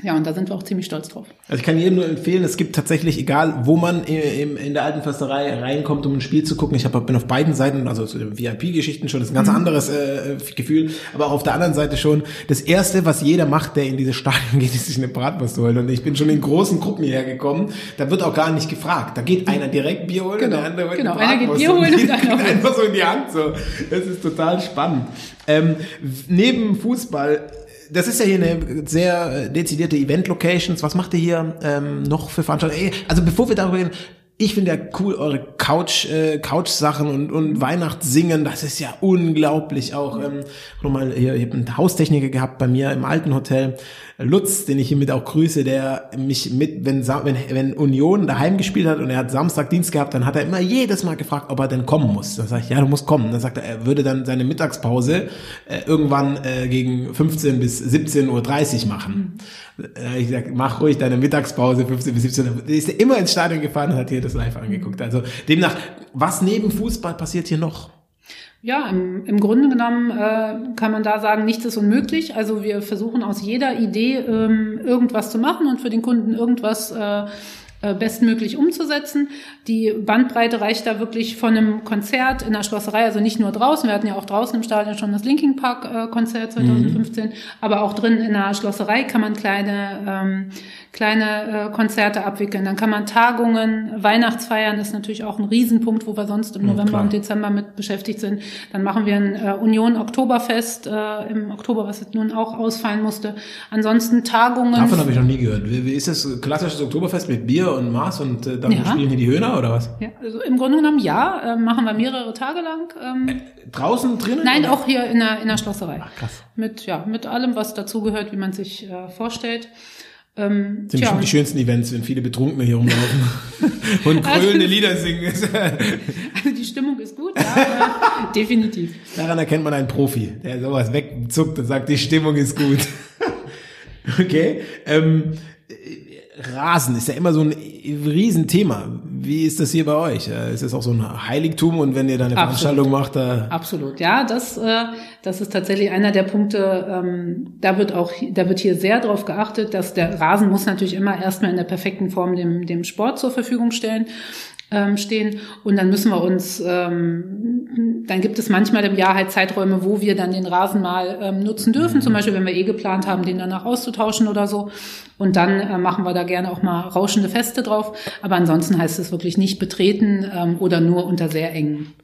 Ja, und da sind wir auch ziemlich stolz drauf. Also ich kann jedem nur empfehlen, es gibt tatsächlich, egal wo man i- im, in der alten Försterei reinkommt, um ein Spiel zu gucken, ich hab, bin auf beiden Seiten, also zu den VIP-Geschichten schon, das ist ein ganz anderes äh, Gefühl, aber auch auf der anderen Seite schon, das Erste, was jeder macht, der in dieses Stadion geht, ist sich eine Bratwurst holen und ich bin schon in großen Gruppen hierher gekommen, da wird auch gar nicht gefragt, da geht einer direkt Bier holen Genau, und der andere holt genau, eine einer geht Bratwurst Bier holen und die einer einfach so in die Hand, so. Das ist total spannend. Ähm, neben Fußball das ist ja hier eine sehr äh, dezidierte Event-Locations. Was macht ihr hier ähm, noch für Veranstaltungen? Also bevor wir darüber reden, ich finde ja cool eure Couch, äh, Couch-Sachen und, und Weihnachtssingen, das ist ja unglaublich auch. Ähm, nochmal, hier, ich habe einen Haustechniker gehabt bei mir im alten Hotel, Lutz, den ich hiermit auch grüße, der mich mit, wenn, wenn, wenn Union daheim gespielt hat und er hat Samstag Dienst gehabt, dann hat er immer jedes Mal gefragt, ob er denn kommen muss. Dann sage ich, ja, du musst kommen. Dann sagt er, er würde dann seine Mittagspause äh, irgendwann äh, gegen 15 bis 17.30 Uhr machen. Äh, ich sag, mach ruhig deine Mittagspause 15 bis 17 Uhr. Ist immer ins Stadion gefahren und hat hier das live angeguckt. Also demnach, was neben Fußball passiert hier noch? Ja, im, im Grunde genommen äh, kann man da sagen, nichts ist unmöglich. Also wir versuchen aus jeder Idee ähm, irgendwas zu machen und für den Kunden irgendwas äh, äh, bestmöglich umzusetzen. Die Bandbreite reicht da wirklich von einem Konzert in der Schlosserei, also nicht nur draußen. Wir hatten ja auch draußen im Stadion schon das Linking Park äh, Konzert 2015, aber auch drin in der Schlosserei kann man kleine ähm, kleine äh, Konzerte abwickeln. Dann kann man Tagungen, Weihnachtsfeiern ist natürlich auch ein Riesenpunkt, wo wir sonst im November klar. und Dezember mit beschäftigt sind. Dann machen wir ein äh, Union Oktoberfest äh, im Oktober, was jetzt nun auch ausfallen musste. Ansonsten Tagungen. Davon habe ich noch nie gehört. Wie, wie ist das klassisches Oktoberfest mit Bier und Maß und äh, dann Ja. spielen hier die Höhner oder was? ja, also im Grunde genommen ja, äh, machen wir mehrere Tage lang. Ähm, Draußen, drinnen? Nein, oder? auch hier in der, in der Schlosserei. Ach, krass. Mit, ja, mit allem, was dazugehört, wie man sich äh, vorstellt. Ähm, Das sind bestimmt die schönsten Events, wenn viele Betrunkene hier rumlaufen und grölende Lieder singen. also die Stimmung ist gut, ja, definitiv. Daran erkennt man einen Profi, der sowas wegzuckt und sagt, die Stimmung ist gut. okay. Ähm, äh, Rasen ist ja immer so ein Riesenthema. Wie ist das hier bei euch? Äh, Ist das auch so ein Heiligtum und wenn ihr da eine Absolut. Veranstaltung macht, da Absolut, ja, das, äh, das ist tatsächlich einer der Punkte. Ähm, da wird auch, da wird hier sehr darauf geachtet, dass der Rasen muss natürlich immer erstmal in der perfekten Form dem, dem Sport zur Verfügung stellen. Ähm, stehen und dann müssen wir uns, ähm, dann gibt es manchmal im Jahr halt Zeiträume, wo wir dann den Rasen mal ähm, nutzen dürfen, zum Beispiel wenn wir eh geplant haben, den danach auszutauschen oder so. Und dann äh, machen wir da gerne auch mal rauschende Feste drauf. Aber ansonsten heißt es wirklich nicht betreten ähm, oder nur unter sehr engen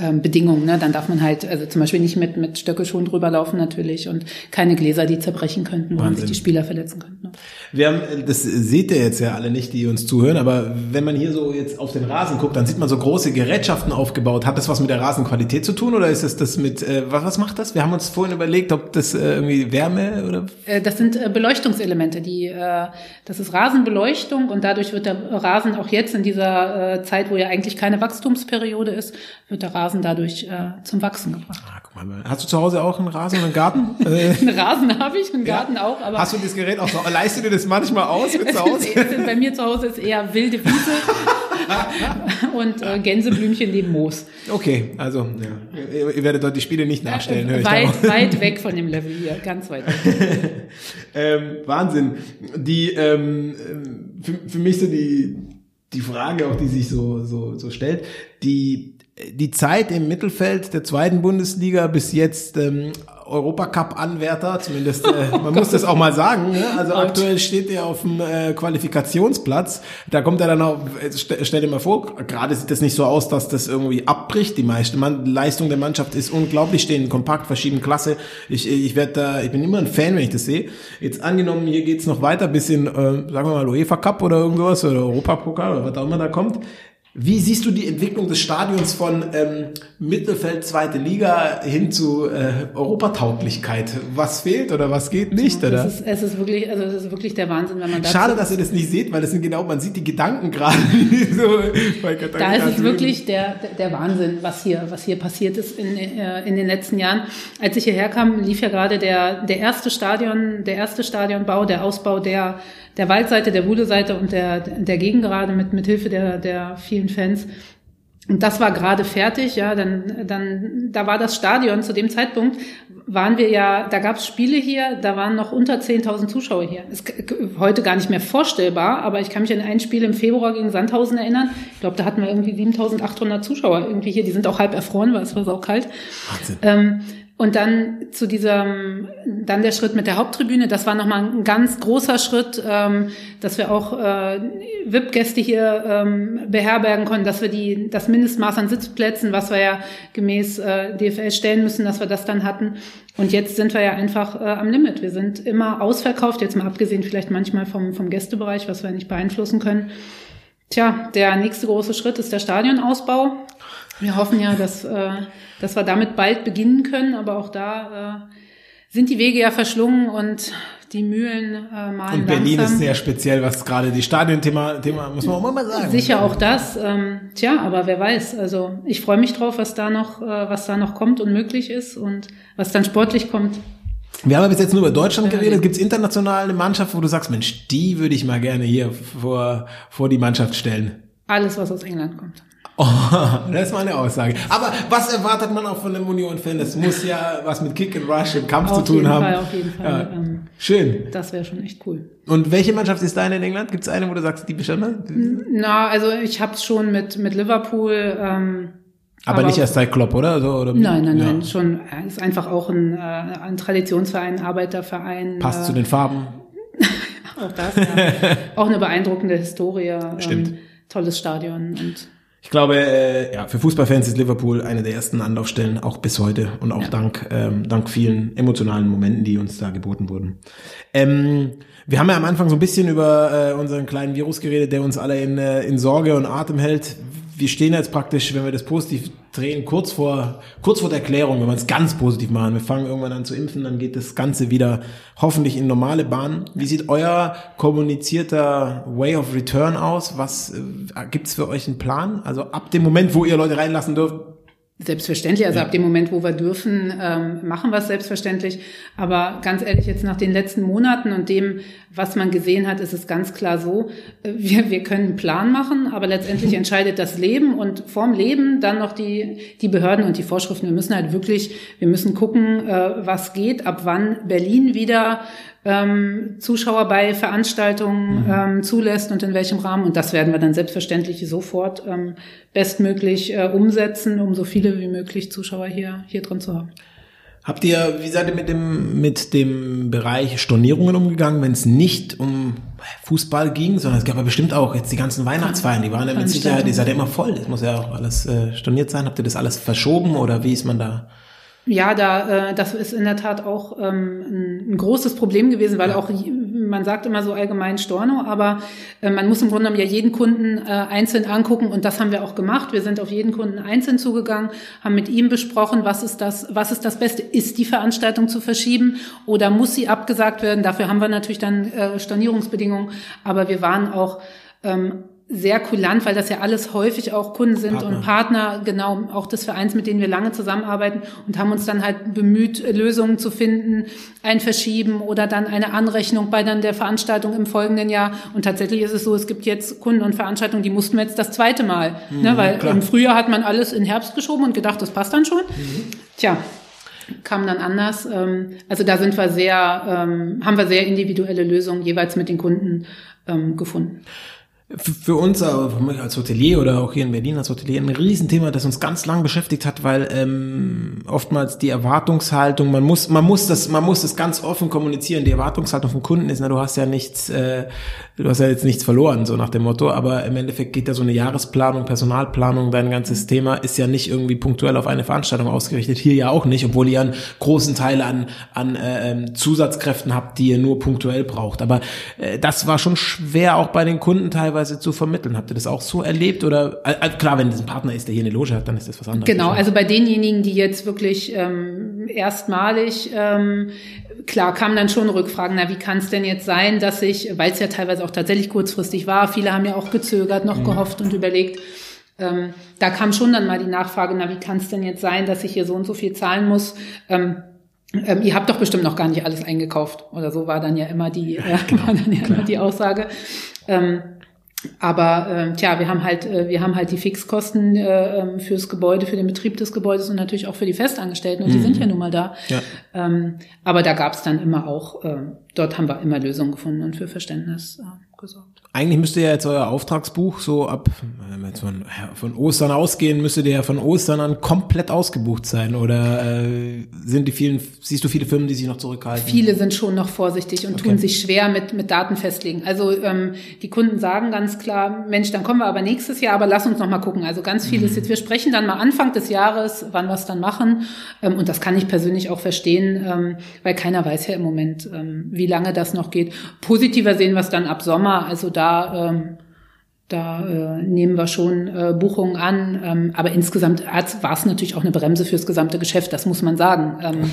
ähm, Bedingungen. Ne? Dann darf man halt, also zum Beispiel nicht mit, mit Stöckelschuhen drüber laufen natürlich und keine Gläser, die zerbrechen könnten, wo Wahnsinn. sich die Spieler verletzen könnten. Ne? Wir haben, das seht ihr jetzt ja alle nicht, die uns zuhören, aber wenn man hier so jetzt auf den Rasen guckt, dann sieht man so große Gerätschaften aufgebaut. Hat das was mit der Rasenqualität zu tun oder ist es das mit, äh, was, was macht das? Wir haben uns vorhin überlegt, ob das äh, irgendwie Wärme oder Äh, Das sind äh, Beleuchtungselemente, die, äh, das ist Rasenbeleuchtung und dadurch wird der Rasen auch jetzt in dieser äh, Zeit, wo ja eigentlich keine Wachstumsperiode ist, wird der Rasen dadurch äh, zum Wachsen gebracht. Ah, guck mal, hast du zu Hause auch einen Rasen und einen Garten? äh, Einen Rasen habe ich, einen Garten auch, aber hast du das Gerät auch so, leistest du dir das manchmal aus mit zu Hause? Bei mir zu Hause ist eher wilde Wiese und äh, Gänseblümchen neben Moos. Okay, also ja. ihr, werdet dort die Spiele nicht nachstellen, höre ich da auch. weit, weit weg von dem Level hier, ganz weit weg. Ähm, Wahnsinn. Die ähm, ähm, für, für mich so die die Frage auch, die sich so so so stellt, die die Zeit im Mittelfeld der zweiten Bundesliga bis jetzt ähm, Europacup-Anwärter, zumindest, äh, man muss das auch mal sagen. Ne? Also aktuell steht er auf dem äh, Qualifikationsplatz. Da kommt er dann auch, äh, st stell dir mal vor, gerade sieht es nicht so aus, dass das irgendwie abbricht. Die meiste Mann Leistung der Mannschaft ist unglaublich, stehen kompakt, verschieden klasse. Ich, ich werde da, ich bin immer ein Fan, wenn ich das sehe. Jetzt angenommen, hier geht's noch weiter bis in, äh, sagen wir mal, UEFA Cup oder irgendwas oder Europapokal oder was auch immer da kommt. Wie siehst du die Entwicklung des Stadions von ähm, Mittelfeld zweite Liga hin zu äh, Europatauglichkeit? Was fehlt oder was geht nicht? Oder? Es ist, es ist wirklich, also es ist wirklich der Wahnsinn, wenn man dazu, Schade, dass ihr das nicht seht, weil das sind genau, man sieht die Gedanken gerade. so, da ist es wirklich der, der Wahnsinn, was hier, was hier passiert ist in, äh, in den letzten Jahren. Als ich hierher kam, lief ja gerade der, der erste Stadion, der erste Stadionbau, der Ausbau der, der Waldseite, der Wuhle-Seite und der, der Gegengerade mit, mit Hilfe der, der vielen Fans. Und das war gerade fertig, ja, dann, dann, da war das Stadion zu dem Zeitpunkt, waren wir ja, da gab es Spiele hier, da waren noch unter 10.000 Zuschauer hier. Ist heute gar nicht mehr vorstellbar, aber ich kann mich an ein Spiel im Februar gegen Sandhausen erinnern. Ich glaube, da hatten wir irgendwie 7.800 Zuschauer irgendwie hier. Die sind auch halb erfroren, weil es war auch kalt. Ähm, und dann zu diesem, dann der Schritt mit der Haupttribüne, das war nochmal ein ganz großer Schritt, ähm, dass wir auch äh, VIP-Gäste hier ähm, beherbergen konnten, dass wir die, das Mindestmaß an Sitzplätzen, was wir ja gemäß äh, DFL stellen müssen, dass wir das dann hatten. Und jetzt sind wir ja einfach äh, am Limit. Wir sind immer ausverkauft, jetzt mal abgesehen vielleicht manchmal vom, vom Gästebereich, was wir nicht beeinflussen können. Tja, der nächste große Schritt ist der Stadionausbau. Wir hoffen ja, dass, äh, dass wir damit bald beginnen können, aber auch da äh, sind die Wege ja verschlungen und die Mühlen äh, malen Und Berlin langsam. ist sehr speziell, was gerade die Stadionthema, Thema, muss man auch mal sagen. Sicher auch das. Ähm, tja, aber wer weiß. Also ich freue mich drauf, was da noch, äh, was da noch kommt und möglich ist und was dann sportlich kommt. Wir haben ja bis jetzt nur über Deutschland geredet. Gibt es international eine Mannschaft, wo du sagst, Mensch, die würde ich mal gerne hier vor, vor die Mannschaft stellen? Alles, was aus England kommt. Oh, das ist mal eine Aussage. Aber was erwartet man auch von einem Union-Fan? Das muss ja was mit Kick and Rush und Kampf Auf zu tun jeden haben. Fall, auf jeden Fall. Ja. Ähm, Schön. das wäre schon echt cool. Und welche Mannschaft ist deine in England? Gibt es eine, wo du sagst, die besonders? Na, also ich habe es schon mit, mit Liverpool. Ähm, Aber, nicht erst seit Klopp, oder? Also, oder Nein, nein, Ja. nein, schon. äh, Ist einfach auch ein, äh, ein Traditionsverein, Arbeiterverein. Passt äh, zu den Farben. auch das, ja. auch eine beeindruckende Historie. Stimmt. Ähm, tolles Stadion und ich glaube, äh, ja, für Fußballfans ist Liverpool eine der ersten Anlaufstellen, auch bis heute und auch Ja. dank, ähm, dank vielen emotionalen Momenten, die uns da geboten wurden. Ähm, wir haben ja am Anfang so ein bisschen über äh, unseren kleinen Virus geredet, der uns alle in, äh, in Sorge und Atem hält. Wir stehen jetzt praktisch, wenn wir das positiv drehen, kurz vor, kurz vor der Klärung, wenn wir es ganz positiv machen. Wir fangen irgendwann an zu impfen, dann geht das Ganze wieder hoffentlich in normale Bahnen. Wie sieht euer kommunizierter Way of Return aus? Was äh, gibt's für euch einen Plan? Also ab dem Moment, wo ihr Leute reinlassen dürft, Selbstverständlich, also Ja. ab dem Moment, wo wir dürfen, ähm, machen wir es selbstverständlich. Aber ganz ehrlich, jetzt nach den letzten Monaten und dem, was man gesehen hat, ist es ganz klar so, äh, wir, wir können einen Plan machen, aber letztendlich entscheidet das Leben und vorm Leben dann noch die, die Behörden und die Vorschriften. Wir müssen halt wirklich, wir müssen gucken, äh, was geht, ab wann Berlin wieder ähm, Zuschauer bei Veranstaltungen ähm, zulässt und in welchem Rahmen. Und das werden wir dann selbstverständlich sofort ähm, bestmöglich äh, umsetzen, um so viele wie möglich Zuschauer hier, hier drin zu haben. Habt ihr, wie seid ihr mit dem, mit dem Bereich Stornierungen umgegangen, wenn es nicht um Fußball ging, sondern es gab ja bestimmt auch jetzt die ganzen Weihnachtsfeiern, die waren ja mit Sicherheit, die seid ja immer voll, das muss ja auch alles äh, storniert sein. Habt ihr das alles verschoben oder wie ist man da? Ja, da äh, das ist in der Tat auch ähm, ein, ein großes Problem gewesen, weil auch j- man sagt immer so allgemein Storno, aber äh, man muss im Grunde genommen ja jeden Kunden äh, einzeln angucken und das haben wir auch gemacht. Wir sind auf jeden Kunden einzeln zugegangen, haben mit ihm besprochen, was ist das, was ist das Beste? Ist die Veranstaltung zu verschieben oder muss sie abgesagt werden? Dafür haben wir natürlich dann äh, Stornierungsbedingungen, aber wir waren auch ähm, sehr kulant, weil das ja alles häufig auch Kunden sind Partner. und Partner, genau, auch des Vereins, mit denen wir lange zusammenarbeiten und haben uns dann halt bemüht, Lösungen zu finden, ein Verschieben oder dann eine Anrechnung bei dann der Veranstaltung im folgenden Jahr. Und tatsächlich ist es so, es gibt jetzt Kunden und Veranstaltungen, die mussten wir jetzt das zweite Mal, ne, weil klar. im Frühjahr hat man alles in Herbst geschoben und gedacht, das passt dann schon. Tja, kam dann anders. Ähm, Also da sind wir sehr, ähm, haben wir sehr individuelle Lösungen jeweils mit den Kunden ähm, gefunden. Für uns äh, als Hotelier oder auch hier in Berlin als Hotelier ein Riesenthema, das uns ganz lang beschäftigt hat, weil ähm, oftmals die Erwartungshaltung, man muss, man muss das, man muss das ganz offen kommunizieren. Die Erwartungshaltung von Kunden ist, na, du hast ja nichts, äh, du hast ja jetzt nichts verloren, so nach dem Motto. Aber im Endeffekt geht ja so eine Jahresplanung, Personalplanung, dein ganzes Thema ist ja nicht irgendwie punktuell auf eine Veranstaltung ausgerichtet. Hier ja auch nicht, obwohl ihr einen großen Teil an an äh, ähm, Zusatzkräften habt, die ihr nur punktuell braucht. Aber äh, das war schon schwer auch bei den Kunden teilweise zu vermitteln. Habt ihr das auch so erlebt? Oder äh, klar, wenn das ein Partner ist, der hier eine Loge hat, dann ist das was anderes. Genau, also bei denjenigen, die jetzt wirklich ähm, erstmalig, ähm, klar kamen dann schon Rückfragen, na wie kann es denn jetzt sein, dass ich, weil es ja teilweise auch tatsächlich kurzfristig war, viele haben ja auch gezögert, noch gehofft und überlegt, ähm, da kam schon dann mal die Nachfrage, na wie kann es denn jetzt sein, dass ich hier so und so viel zahlen muss? Ähm, ähm, ihr habt doch bestimmt noch gar nicht alles eingekauft oder so war dann ja immer die, äh, war dann ja immer die Aussage. Ähm, aber ähm, tja, wir haben halt, äh, wir haben halt die Fixkosten äh, ähm, fürs Gebäude, für den Betrieb des Gebäudes und natürlich auch für die Festangestellten und die sind ja nun mal da. Ja. Ähm, aber da gab es dann immer auch, ähm, dort haben wir immer Lösungen gefunden und für Verständnis äh, gesorgt. Eigentlich müsste ja jetzt euer Auftragsbuch so ab, wenn wir jetzt von, von Ostern ausgehen, müsste der ja von Ostern an komplett ausgebucht sein. Oder äh, sind die vielen, siehst du viele Firmen, die sich noch zurückhalten? Viele sind schon noch vorsichtig und Okay. tun sich schwer mit, mit Daten festlegen. Also ähm, die Kunden sagen ganz klar, Mensch, dann kommen wir aber nächstes Jahr, aber lass uns noch mal gucken. Also ganz viel ist jetzt, wir sprechen dann mal Anfang des Jahres, wann wir es dann machen. Ähm, und das kann ich persönlich auch verstehen, ähm, weil keiner weiß ja im Moment, ähm, wie lange das noch geht. Positiver sehen wir es dann ab Sommer. Also da ähm, da äh, nehmen wir schon äh, Buchungen an, ähm, aber insgesamt war es natürlich auch eine Bremse fürs gesamte Geschäft, das muss man sagen. Ähm,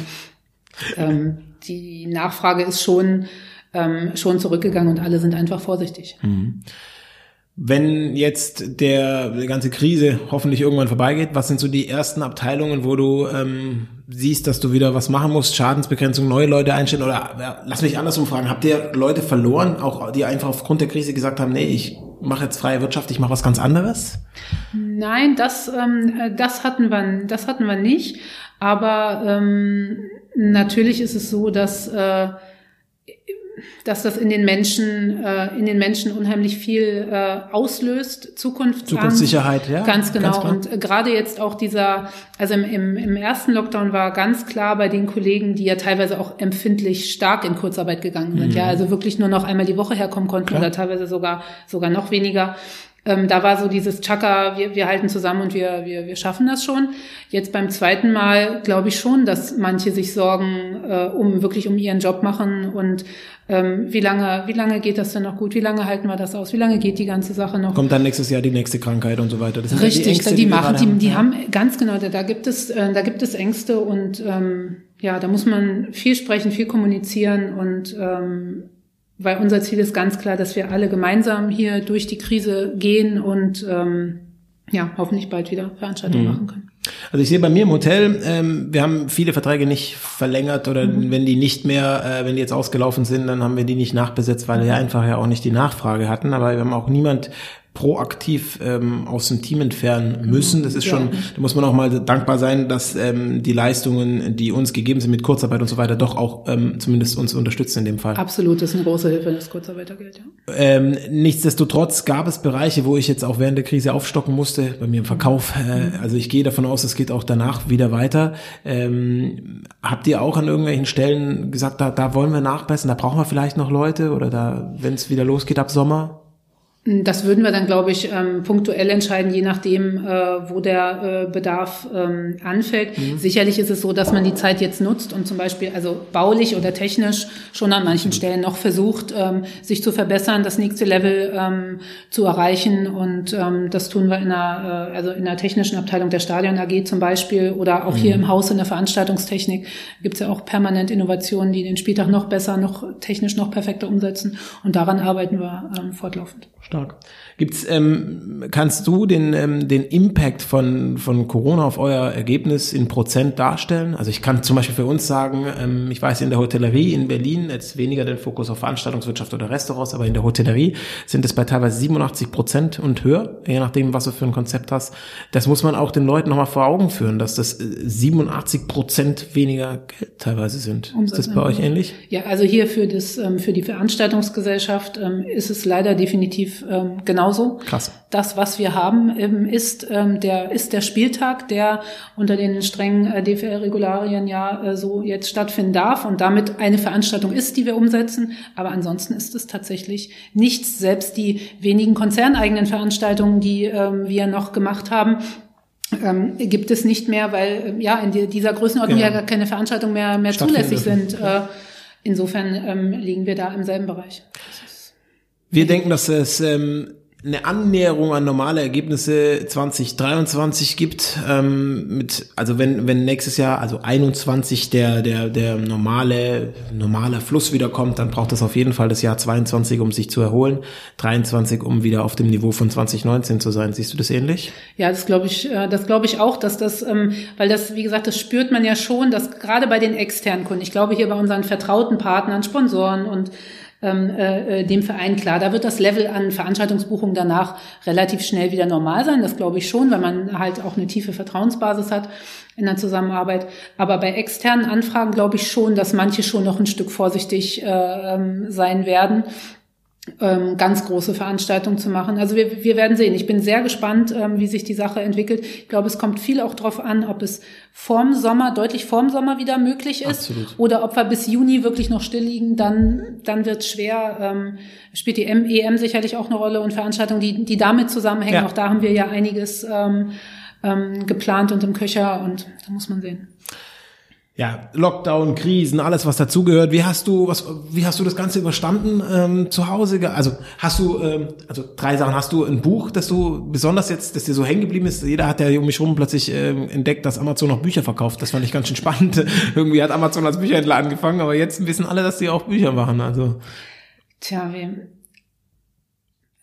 ähm, die Nachfrage ist schon, ähm, schon zurückgegangen und alle sind einfach vorsichtig. Wenn jetzt der die ganze Krise hoffentlich irgendwann vorbeigeht, was sind so die ersten Abteilungen, wo du ähm, siehst, dass du wieder was machen musst, Schadensbegrenzung, neue Leute einstellen oder ja, lass mich andersrum fragen, habt ihr Leute verloren, auch die einfach aufgrund der Krise gesagt haben, nee, ich mache jetzt freie Wirtschaft, ich mache was ganz anderes? Nein, das, ähm, äh, das hatten wir, das hatten wir nicht. Aber ähm, natürlich ist es so, dass äh, dass das in den Menschen, äh, in den Menschen unheimlich viel äh, auslöst, Zukunft. Zukunftssicherheit, ja. Ganz genau. Ganz und äh, gerade jetzt auch dieser, also im, im, im ersten Lockdown war ganz klar bei den Kollegen, die ja teilweise auch empfindlich stark in Kurzarbeit gegangen sind, mhm. ja, also wirklich nur noch einmal die Woche herkommen konnten klar. oder teilweise sogar, sogar noch weniger ähm, da war so dieses Chaka, wir, wir halten zusammen und wir, wir, wir schaffen das schon. Jetzt beim zweiten Mal glaube ich schon, dass manche sich Sorgen äh, um wirklich um ihren Job machen und ähm, wie lange, wie lange geht das denn noch gut? Wie lange halten wir das aus? Wie lange geht die ganze Sache noch? Kommt dann nächstes Jahr die nächste Krankheit und so weiter. Das Richtig, die, Ängste, die, die machen, die, die haben ganz genau, da, da gibt es, äh, da gibt es Ängste und ähm, ja, da muss man viel sprechen, viel kommunizieren und ähm, weil unser Ziel ist ganz klar, dass wir alle gemeinsam hier durch die Krise gehen und ähm, ja, hoffentlich bald wieder Veranstaltungen mhm. machen können. Also ich sehe bei mir im Hotel, ähm, wir haben viele Verträge nicht verlängert oder mhm. wenn die nicht mehr, äh, wenn die jetzt ausgelaufen sind, dann haben wir die nicht nachbesetzt, weil wir einfach ja auch nicht die Nachfrage hatten. Aber wir haben auch niemand proaktiv ähm, aus dem Team entfernen müssen. Das ist schon, da muss man auch mal dankbar sein, dass ähm, die Leistungen, die uns gegeben sind mit Kurzarbeit und so weiter, doch auch ähm, zumindest uns unterstützen in dem Fall. Absolut, das ist eine große Hilfe, das Kurzarbeitergeld. Ja. Ähm, nichtsdestotrotz gab es Bereiche, wo ich jetzt auch während der Krise aufstocken musste, bei mir im Verkauf. Äh, also ich gehe davon aus, es geht auch danach wieder weiter. Ähm, habt ihr auch an irgendwelchen Stellen gesagt, da, da wollen wir nachbessern, da brauchen wir vielleicht noch Leute oder da, wenn es wieder losgeht ab Sommer? Das würden wir dann, glaube ich, ähm, punktuell entscheiden, je nachdem, äh, wo der äh, Bedarf ähm, anfällt. Mhm. Sicherlich ist es so, dass man die Zeit jetzt nutzt und zum Beispiel, also baulich oder technisch schon an manchen mhm. Stellen noch versucht, ähm, sich zu verbessern, das nächste Level ähm, zu erreichen. Und ähm, das tun wir in der, äh, also in der technischen Abteilung der Stadion AG zum Beispiel oder auch mhm. hier im Haus in der Veranstaltungstechnik gibt es ja auch permanent Innovationen, die den Spieltag noch besser, noch technisch noch perfekter umsetzen. Und daran arbeiten wir ähm, fortlaufend. Stark. Gibt's, ähm, kannst du den, ähm, den Impact von, von Corona auf euer Ergebnis in Prozent darstellen? Also ich kann zum Beispiel für uns sagen, ähm, ich weiß in der Hotellerie in Berlin, jetzt weniger den Fokus auf Veranstaltungswirtschaft oder Restaurants, aber in der Hotellerie sind es bei teilweise 87 Prozent und höher, je nachdem, was du für ein Konzept hast. Das muss man auch den Leuten nochmal vor Augen führen, dass das 87 äh, Prozent weniger Geld teilweise sind. Umsatz ist das bei euch ähnlich? Ja, also hier für das, ähm, für die Veranstaltungsgesellschaft ähm, ist es leider definitiv ähm, genau genauso. Krass. Das, was wir haben, ähm, ist, ähm, der, ist der Spieltag, der unter den strengen äh, DFL-Regularien ja äh, so jetzt stattfinden darf und damit eine Veranstaltung ist, die wir umsetzen. Aber ansonsten ist es tatsächlich nichts. Selbst die wenigen konzerneigenen Veranstaltungen, die ähm, wir noch gemacht haben, ähm, gibt es nicht mehr, weil äh, ja in die, dieser Größenordnung ja. ja gar keine Veranstaltungen mehr, mehr zulässig sind. Äh, insofern ähm, liegen wir da im selben Bereich. Wir denken, dass es ähm, eine Annäherung an normale Ergebnisse 2023 gibt. Ähm, mit, also wenn, wenn nächstes Jahr, also 21 der, der, der normale, normale Fluss wiederkommt, dann braucht es auf jeden Fall das Jahr 22, um sich zu erholen, 23, um wieder auf dem Niveau von 2019 zu sein. Siehst du das ähnlich? Ja, das glaube ich, äh, das glaube ich auch, dass das, ähm, weil das, wie gesagt, das spürt man ja schon, dass gerade bei den externen Kunden, ich glaube hier bei unseren vertrauten Partnern, Sponsoren und ähm, äh, äh, dem Verein klar. Da wird das Level an Veranstaltungsbuchungen danach relativ schnell wieder normal sein. Das glaube ich schon, weil man halt auch eine tiefe Vertrauensbasis hat in der Zusammenarbeit. Aber bei externen Anfragen glaube ich schon, dass manche schon noch ein Stück vorsichtig äh, ähm, sein werden ähm, ganz große Veranstaltungen zu machen. Also wir, wir werden sehen. Ich bin sehr gespannt, ähm, wie sich die Sache entwickelt. Ich glaube, es kommt viel auch darauf an, ob es vorm Sommer, deutlich vorm Sommer wieder möglich ist Absolut. oder ob wir bis Juni wirklich noch still liegen. Dann, dann wird es schwer. Ähm, spielt die M EM sicherlich auch eine Rolle und Veranstaltungen, die, die damit zusammenhängen. Ja. Auch da haben wir ja einiges ähm, ähm, geplant und im Köcher und da muss man sehen ja, Lockdown, Krisen, alles was dazugehört. Wie hast du was? Wie hast du das Ganze überstanden ähm, zu Hause? Also hast du, ähm, also drei Sachen. Hast du ein Buch, das du besonders jetzt, das dir so hängen geblieben ist? Jeder hat ja um mich rum plötzlich ähm, entdeckt, dass Amazon noch Bücher verkauft. Das fand ich ganz schön spannend. Irgendwie hat Amazon als Bücherhändler angefangen, aber jetzt wissen alle, dass die auch Bücher machen. Also tja, wem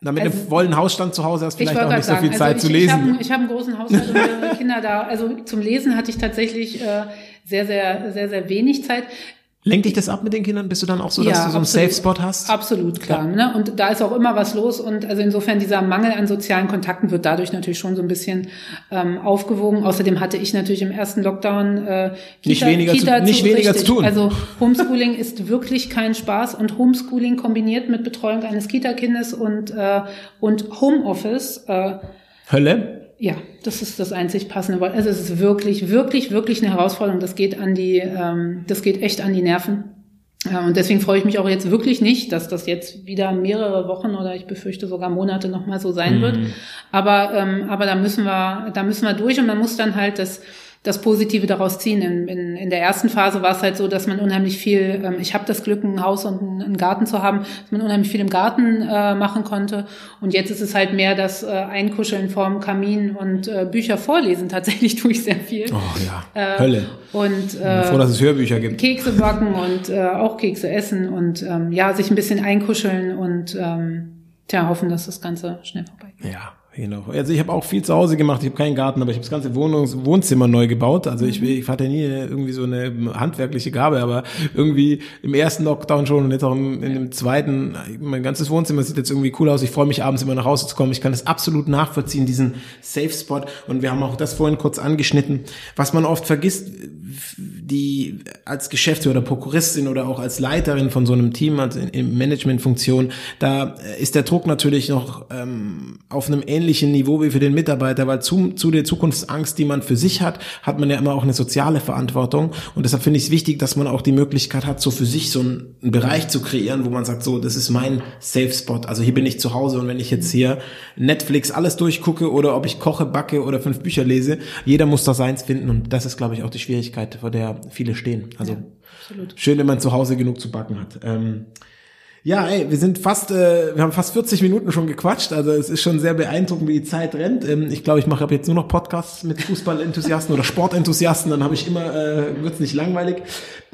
na, mit also, einem vollen Hausstand zu Hause hast du vielleicht auch nicht sagen, so viel Zeit also ich, zu lesen. Ich habe hab einen großen Haushalt und mehrere Kinder da. Also zum Lesen hatte ich tatsächlich äh, sehr, sehr, sehr, sehr wenig Zeit. Lenkt dich das ab mit den Kindern? Bist du dann auch so, dass Ja, du so einen absolut. Safe Spot hast? Absolut, klar. Ne? Und da ist auch immer was los. Und also insofern dieser Mangel an sozialen Kontakten wird dadurch natürlich schon so ein bisschen ähm, aufgewogen. Außerdem hatte ich natürlich im ersten Lockdown äh, Nicht weniger zu- nicht weniger zu tun. Also Homeschooling ist wirklich kein Spaß. Und Homeschooling kombiniert mit Betreuung eines Kita-Kindes und, äh, und Homeoffice äh, Hölle? Ja, das ist das einzig passende Wort. Also es ist wirklich, wirklich, wirklich eine Herausforderung. Das geht an die, ähm, das geht echt an die Nerven. Ja, und deswegen freue ich mich auch jetzt wirklich nicht, dass das jetzt wieder mehrere Wochen oder ich befürchte sogar Monate nochmal so sein wird. Aber, ähm, aber da müssen wir, da müssen wir durch und man muss dann halt das, das Positive daraus ziehen. In, in, in der ersten Phase war es halt so, dass man unheimlich viel, ähm, ich habe das Glück, ein Haus und einen, einen Garten zu haben, dass man unheimlich viel im Garten äh, machen konnte. Und jetzt ist es halt mehr das äh, Einkuscheln vorm Kamin und äh, Bücher vorlesen. Tatsächlich tue ich sehr viel. Oh ja, Äh, Hölle. Und bin froh, äh, dass es Hörbücher gibt. Kekse backen und äh, auch Kekse essen und ähm, ja, sich ein bisschen einkuscheln und ähm, tja, hoffen, dass das Ganze schnell vorbei geht. Ja, genau. Also ich habe auch viel zu Hause gemacht. Ich habe keinen Garten, aber ich habe das ganze Wohnungs Wohnzimmer neu gebaut. Also ich, ich hatte nie irgendwie so eine handwerkliche Gabe, aber irgendwie im ersten Lockdown schon und jetzt auch in dem zweiten, mein ganzes Wohnzimmer sieht jetzt irgendwie cool aus. Ich freue mich abends immer nach Hause zu kommen. Ich kann das absolut nachvollziehen, diesen Safe Spot. Und wir haben auch das vorhin kurz angeschnitten. Was man oft vergisst, die als Geschäftsführer oder Prokuristin oder auch als Leiterin von so einem Team, in, in Managementfunktion, da äh, ist der Druck natürlich noch ähm, auf einem ähnlichen Niveau wie für den Mitarbeiter, weil zu, zu der Zukunftsangst, die man für sich hat, hat man ja immer auch eine soziale Verantwortung. Und deshalb finde ich es wichtig, dass man auch die Möglichkeit hat, so für sich so einen, einen Bereich zu kreieren, wo man sagt, so, das ist mein Safe Spot, also hier bin ich zu Hause und wenn ich jetzt hier Netflix alles durchgucke oder ob ich koche, backe oder fünf Bücher lese, jeder muss da seins finden. Und das ist, glaube ich, auch die Schwierigkeit, vor der viele stehen. Also Absolut. schön, wenn man zu Hause genug zu backen hat. Ähm, ja, ey, wir sind fast, äh, wir haben fast 40 Minuten schon gequatscht, also es ist schon sehr beeindruckend, wie die Zeit rennt. Ähm, ich glaube, ich mache ab jetzt nur noch Podcasts mit Fußballenthusiasten oder Sportenthusiasten, dann habe ich immer, äh, wird's nicht langweilig.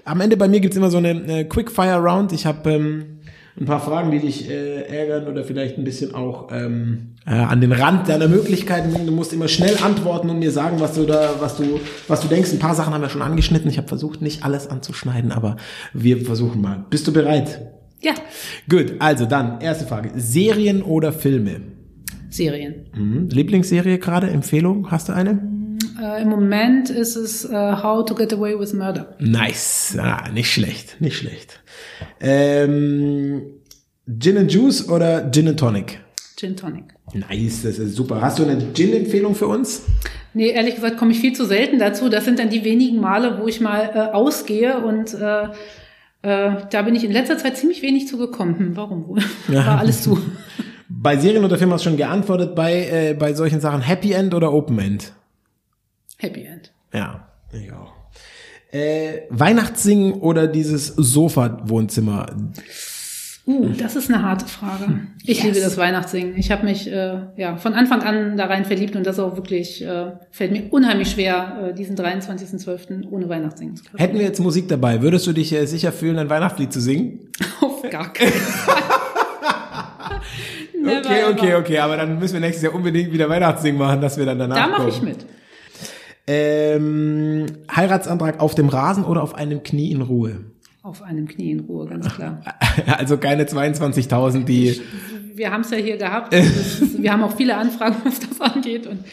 Am Ende bei mir gibt's immer so eine äh, Quickfire-Round. Ich habe ähm, ein paar Fragen, die dich äh, ärgern oder vielleicht ein bisschen auch ähm, äh, an den Rand deiner Möglichkeiten bringen. Du musst immer schnell antworten und mir sagen, was du da, was du, was du denkst. Ein paar Sachen haben wir schon angeschnitten. Ich habe versucht, nicht alles anzuschneiden, aber wir versuchen mal. Bist du bereit? Ja, Gut, also dann, erste Frage. Serien oder Filme? Serien. Mhm. Lieblingsserie gerade? Empfehlung? Hast du eine? Äh, Im Moment ist es äh, How to Get Away with Murder. Nice. Ah, nicht schlecht, nicht schlecht. Ähm, Gin and Juice oder Gin and Tonic? Gin Tonic. Nice, das ist super. Hast du eine Gin-Empfehlung für uns? Nee, ehrlich gesagt komme ich viel zu selten dazu. Das sind dann die wenigen Male, wo ich mal äh, ausgehe und äh, äh, da bin ich in letzter Zeit ziemlich wenig zugekommen. Hm, warum wohl? War alles zu. Bei Serien oder Filmen hast du schon geantwortet. Bei, äh, bei solchen Sachen Happy End oder Open End? Happy End. Ja, ich auch. Äh, Weihnachtssingen oder dieses Sofa-Wohnzimmer? Uh, das ist eine harte Frage. Ich Yes. liebe das Weihnachtssingen. Ich habe mich äh, ja von Anfang an da rein verliebt und das auch wirklich äh, fällt mir unheimlich schwer, äh, diesen 23.12. ohne Weihnachtssingen zu können. Hätten wir jetzt Musik dabei, würdest du dich äh, sicher fühlen, ein Weihnachtslied zu singen? Auf gar keinen Fall. Okay, okay, okay, aber dann müssen wir nächstes Jahr unbedingt wieder Weihnachtssingen machen, dass wir dann danach Da mache ich mit. Ähm, Heiratsantrag auf dem Rasen oder auf einem Knie in Ruhe? Auf einem Knie in Ruhe, ganz klar. Also keine 22.000, die... Wir haben es ja hier gehabt. Ist, wir haben auch viele Anfragen, was das angeht. Und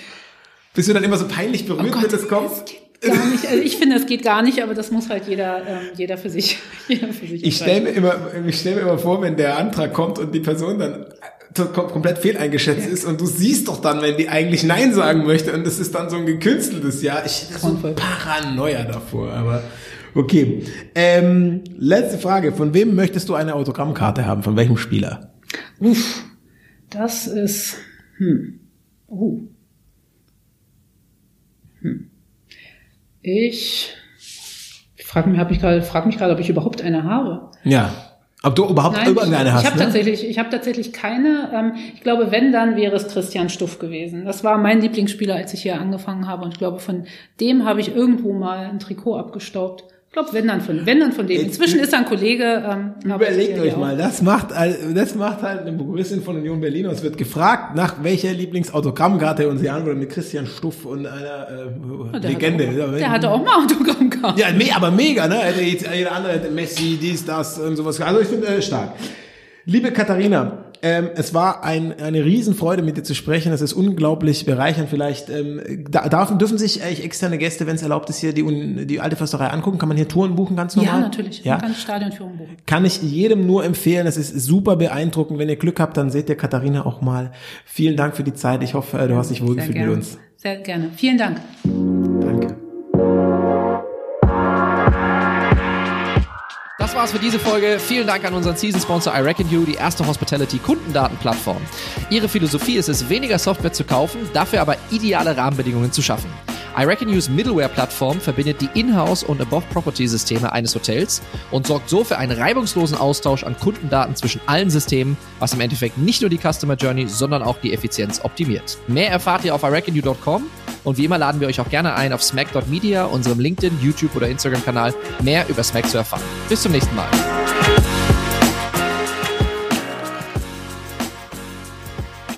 Bist du dann immer so peinlich berührt, Oh Gott, wenn das kommt? das geht gar nicht. Also ich finde, das geht gar nicht, aber das muss halt jeder, ähm, jeder für sich, jeder für sich Ich stelle mir immer, ich stell mir immer vor, wenn der Antrag kommt und die Person dann komplett fehleingeschätzt ist und du siehst doch dann, wenn die eigentlich Nein sagen möchte und es ist dann so ein gekünsteltes Ja. Ich hätte so. Paranoia davor, aber okay. Ähm, letzte Frage. Von wem möchtest du eine Autogrammkarte haben? Von welchem Spieler? Uff, das ist, hm, uh. Hm. Ich, ich frage mich, hab ich gerade, frag mich gerade, ob ich überhaupt eine habe. Ja. Ob du überhaupt Nein, irgendeine ich, hast, ich habe ne? tatsächlich, ich habe tatsächlich keine. Ähm, ich glaube, wenn dann wäre es Christian Stuff gewesen. Das war mein Lieblingsspieler, als ich hier angefangen habe. Und ich glaube, von dem habe ich irgendwo mal ein Trikot abgestaubt. Ich glaube, wenn dann von, wenn dann von dem. Inzwischen ist er ein Kollege. Ähm, Überlegt euch mal, das macht, das macht halt eine Prokuristin von Union Berlin. Es wird gefragt, nach welcher Lieblingsautogrammkarte und sie antwortet mit Christian Stuff und einer äh, der Legende. Hatte auch, der hatte auch mal Autogrammkarte. Ja, aber mega, ne? Jeder andere, Messi, dies, das und sowas. Also ich finde äh, stark. Liebe Katharina, ähm, es war ein, eine Riesenfreude, mit dir zu sprechen. Es ist unglaublich bereichernd. Vielleicht ähm, darf, dürfen sich eigentlich externe Gäste, wenn es erlaubt ist, hier die, die alte Försterei angucken. Kann man hier Touren buchen ganz normal? Ja, natürlich. Ja? Man kann Stadionführung buchen. Kann ich jedem nur empfehlen. Es ist super beeindruckend. Wenn ihr Glück habt, dann seht ihr Katharina auch mal. Vielen Dank für die Zeit. Ich hoffe, du hast dich wohlgefühlt mit uns. Sehr gerne. Vielen Dank. Danke. Das war's für diese Folge. Vielen Dank an unseren Season-Sponsor iReckon die erste Hospitality-Kundendatenplattform. Ihre Philosophie ist es, weniger Software zu kaufen, dafür aber ideale Rahmenbedingungen zu schaffen. iReckonU's Middleware-Plattform verbindet die Inhouse- und Above-Property-Systeme eines Hotels und sorgt so für einen reibungslosen Austausch an Kundendaten zwischen allen Systemen, was im Endeffekt nicht nur die Customer Journey, sondern auch die Effizienz optimiert. Mehr erfahrt ihr auf iReckonu.com und wie immer laden wir euch auch gerne ein, auf smack.media, unserem LinkedIn, YouTube oder Instagram-Kanal, mehr über Smack zu erfahren. Bis zum nächsten Mal.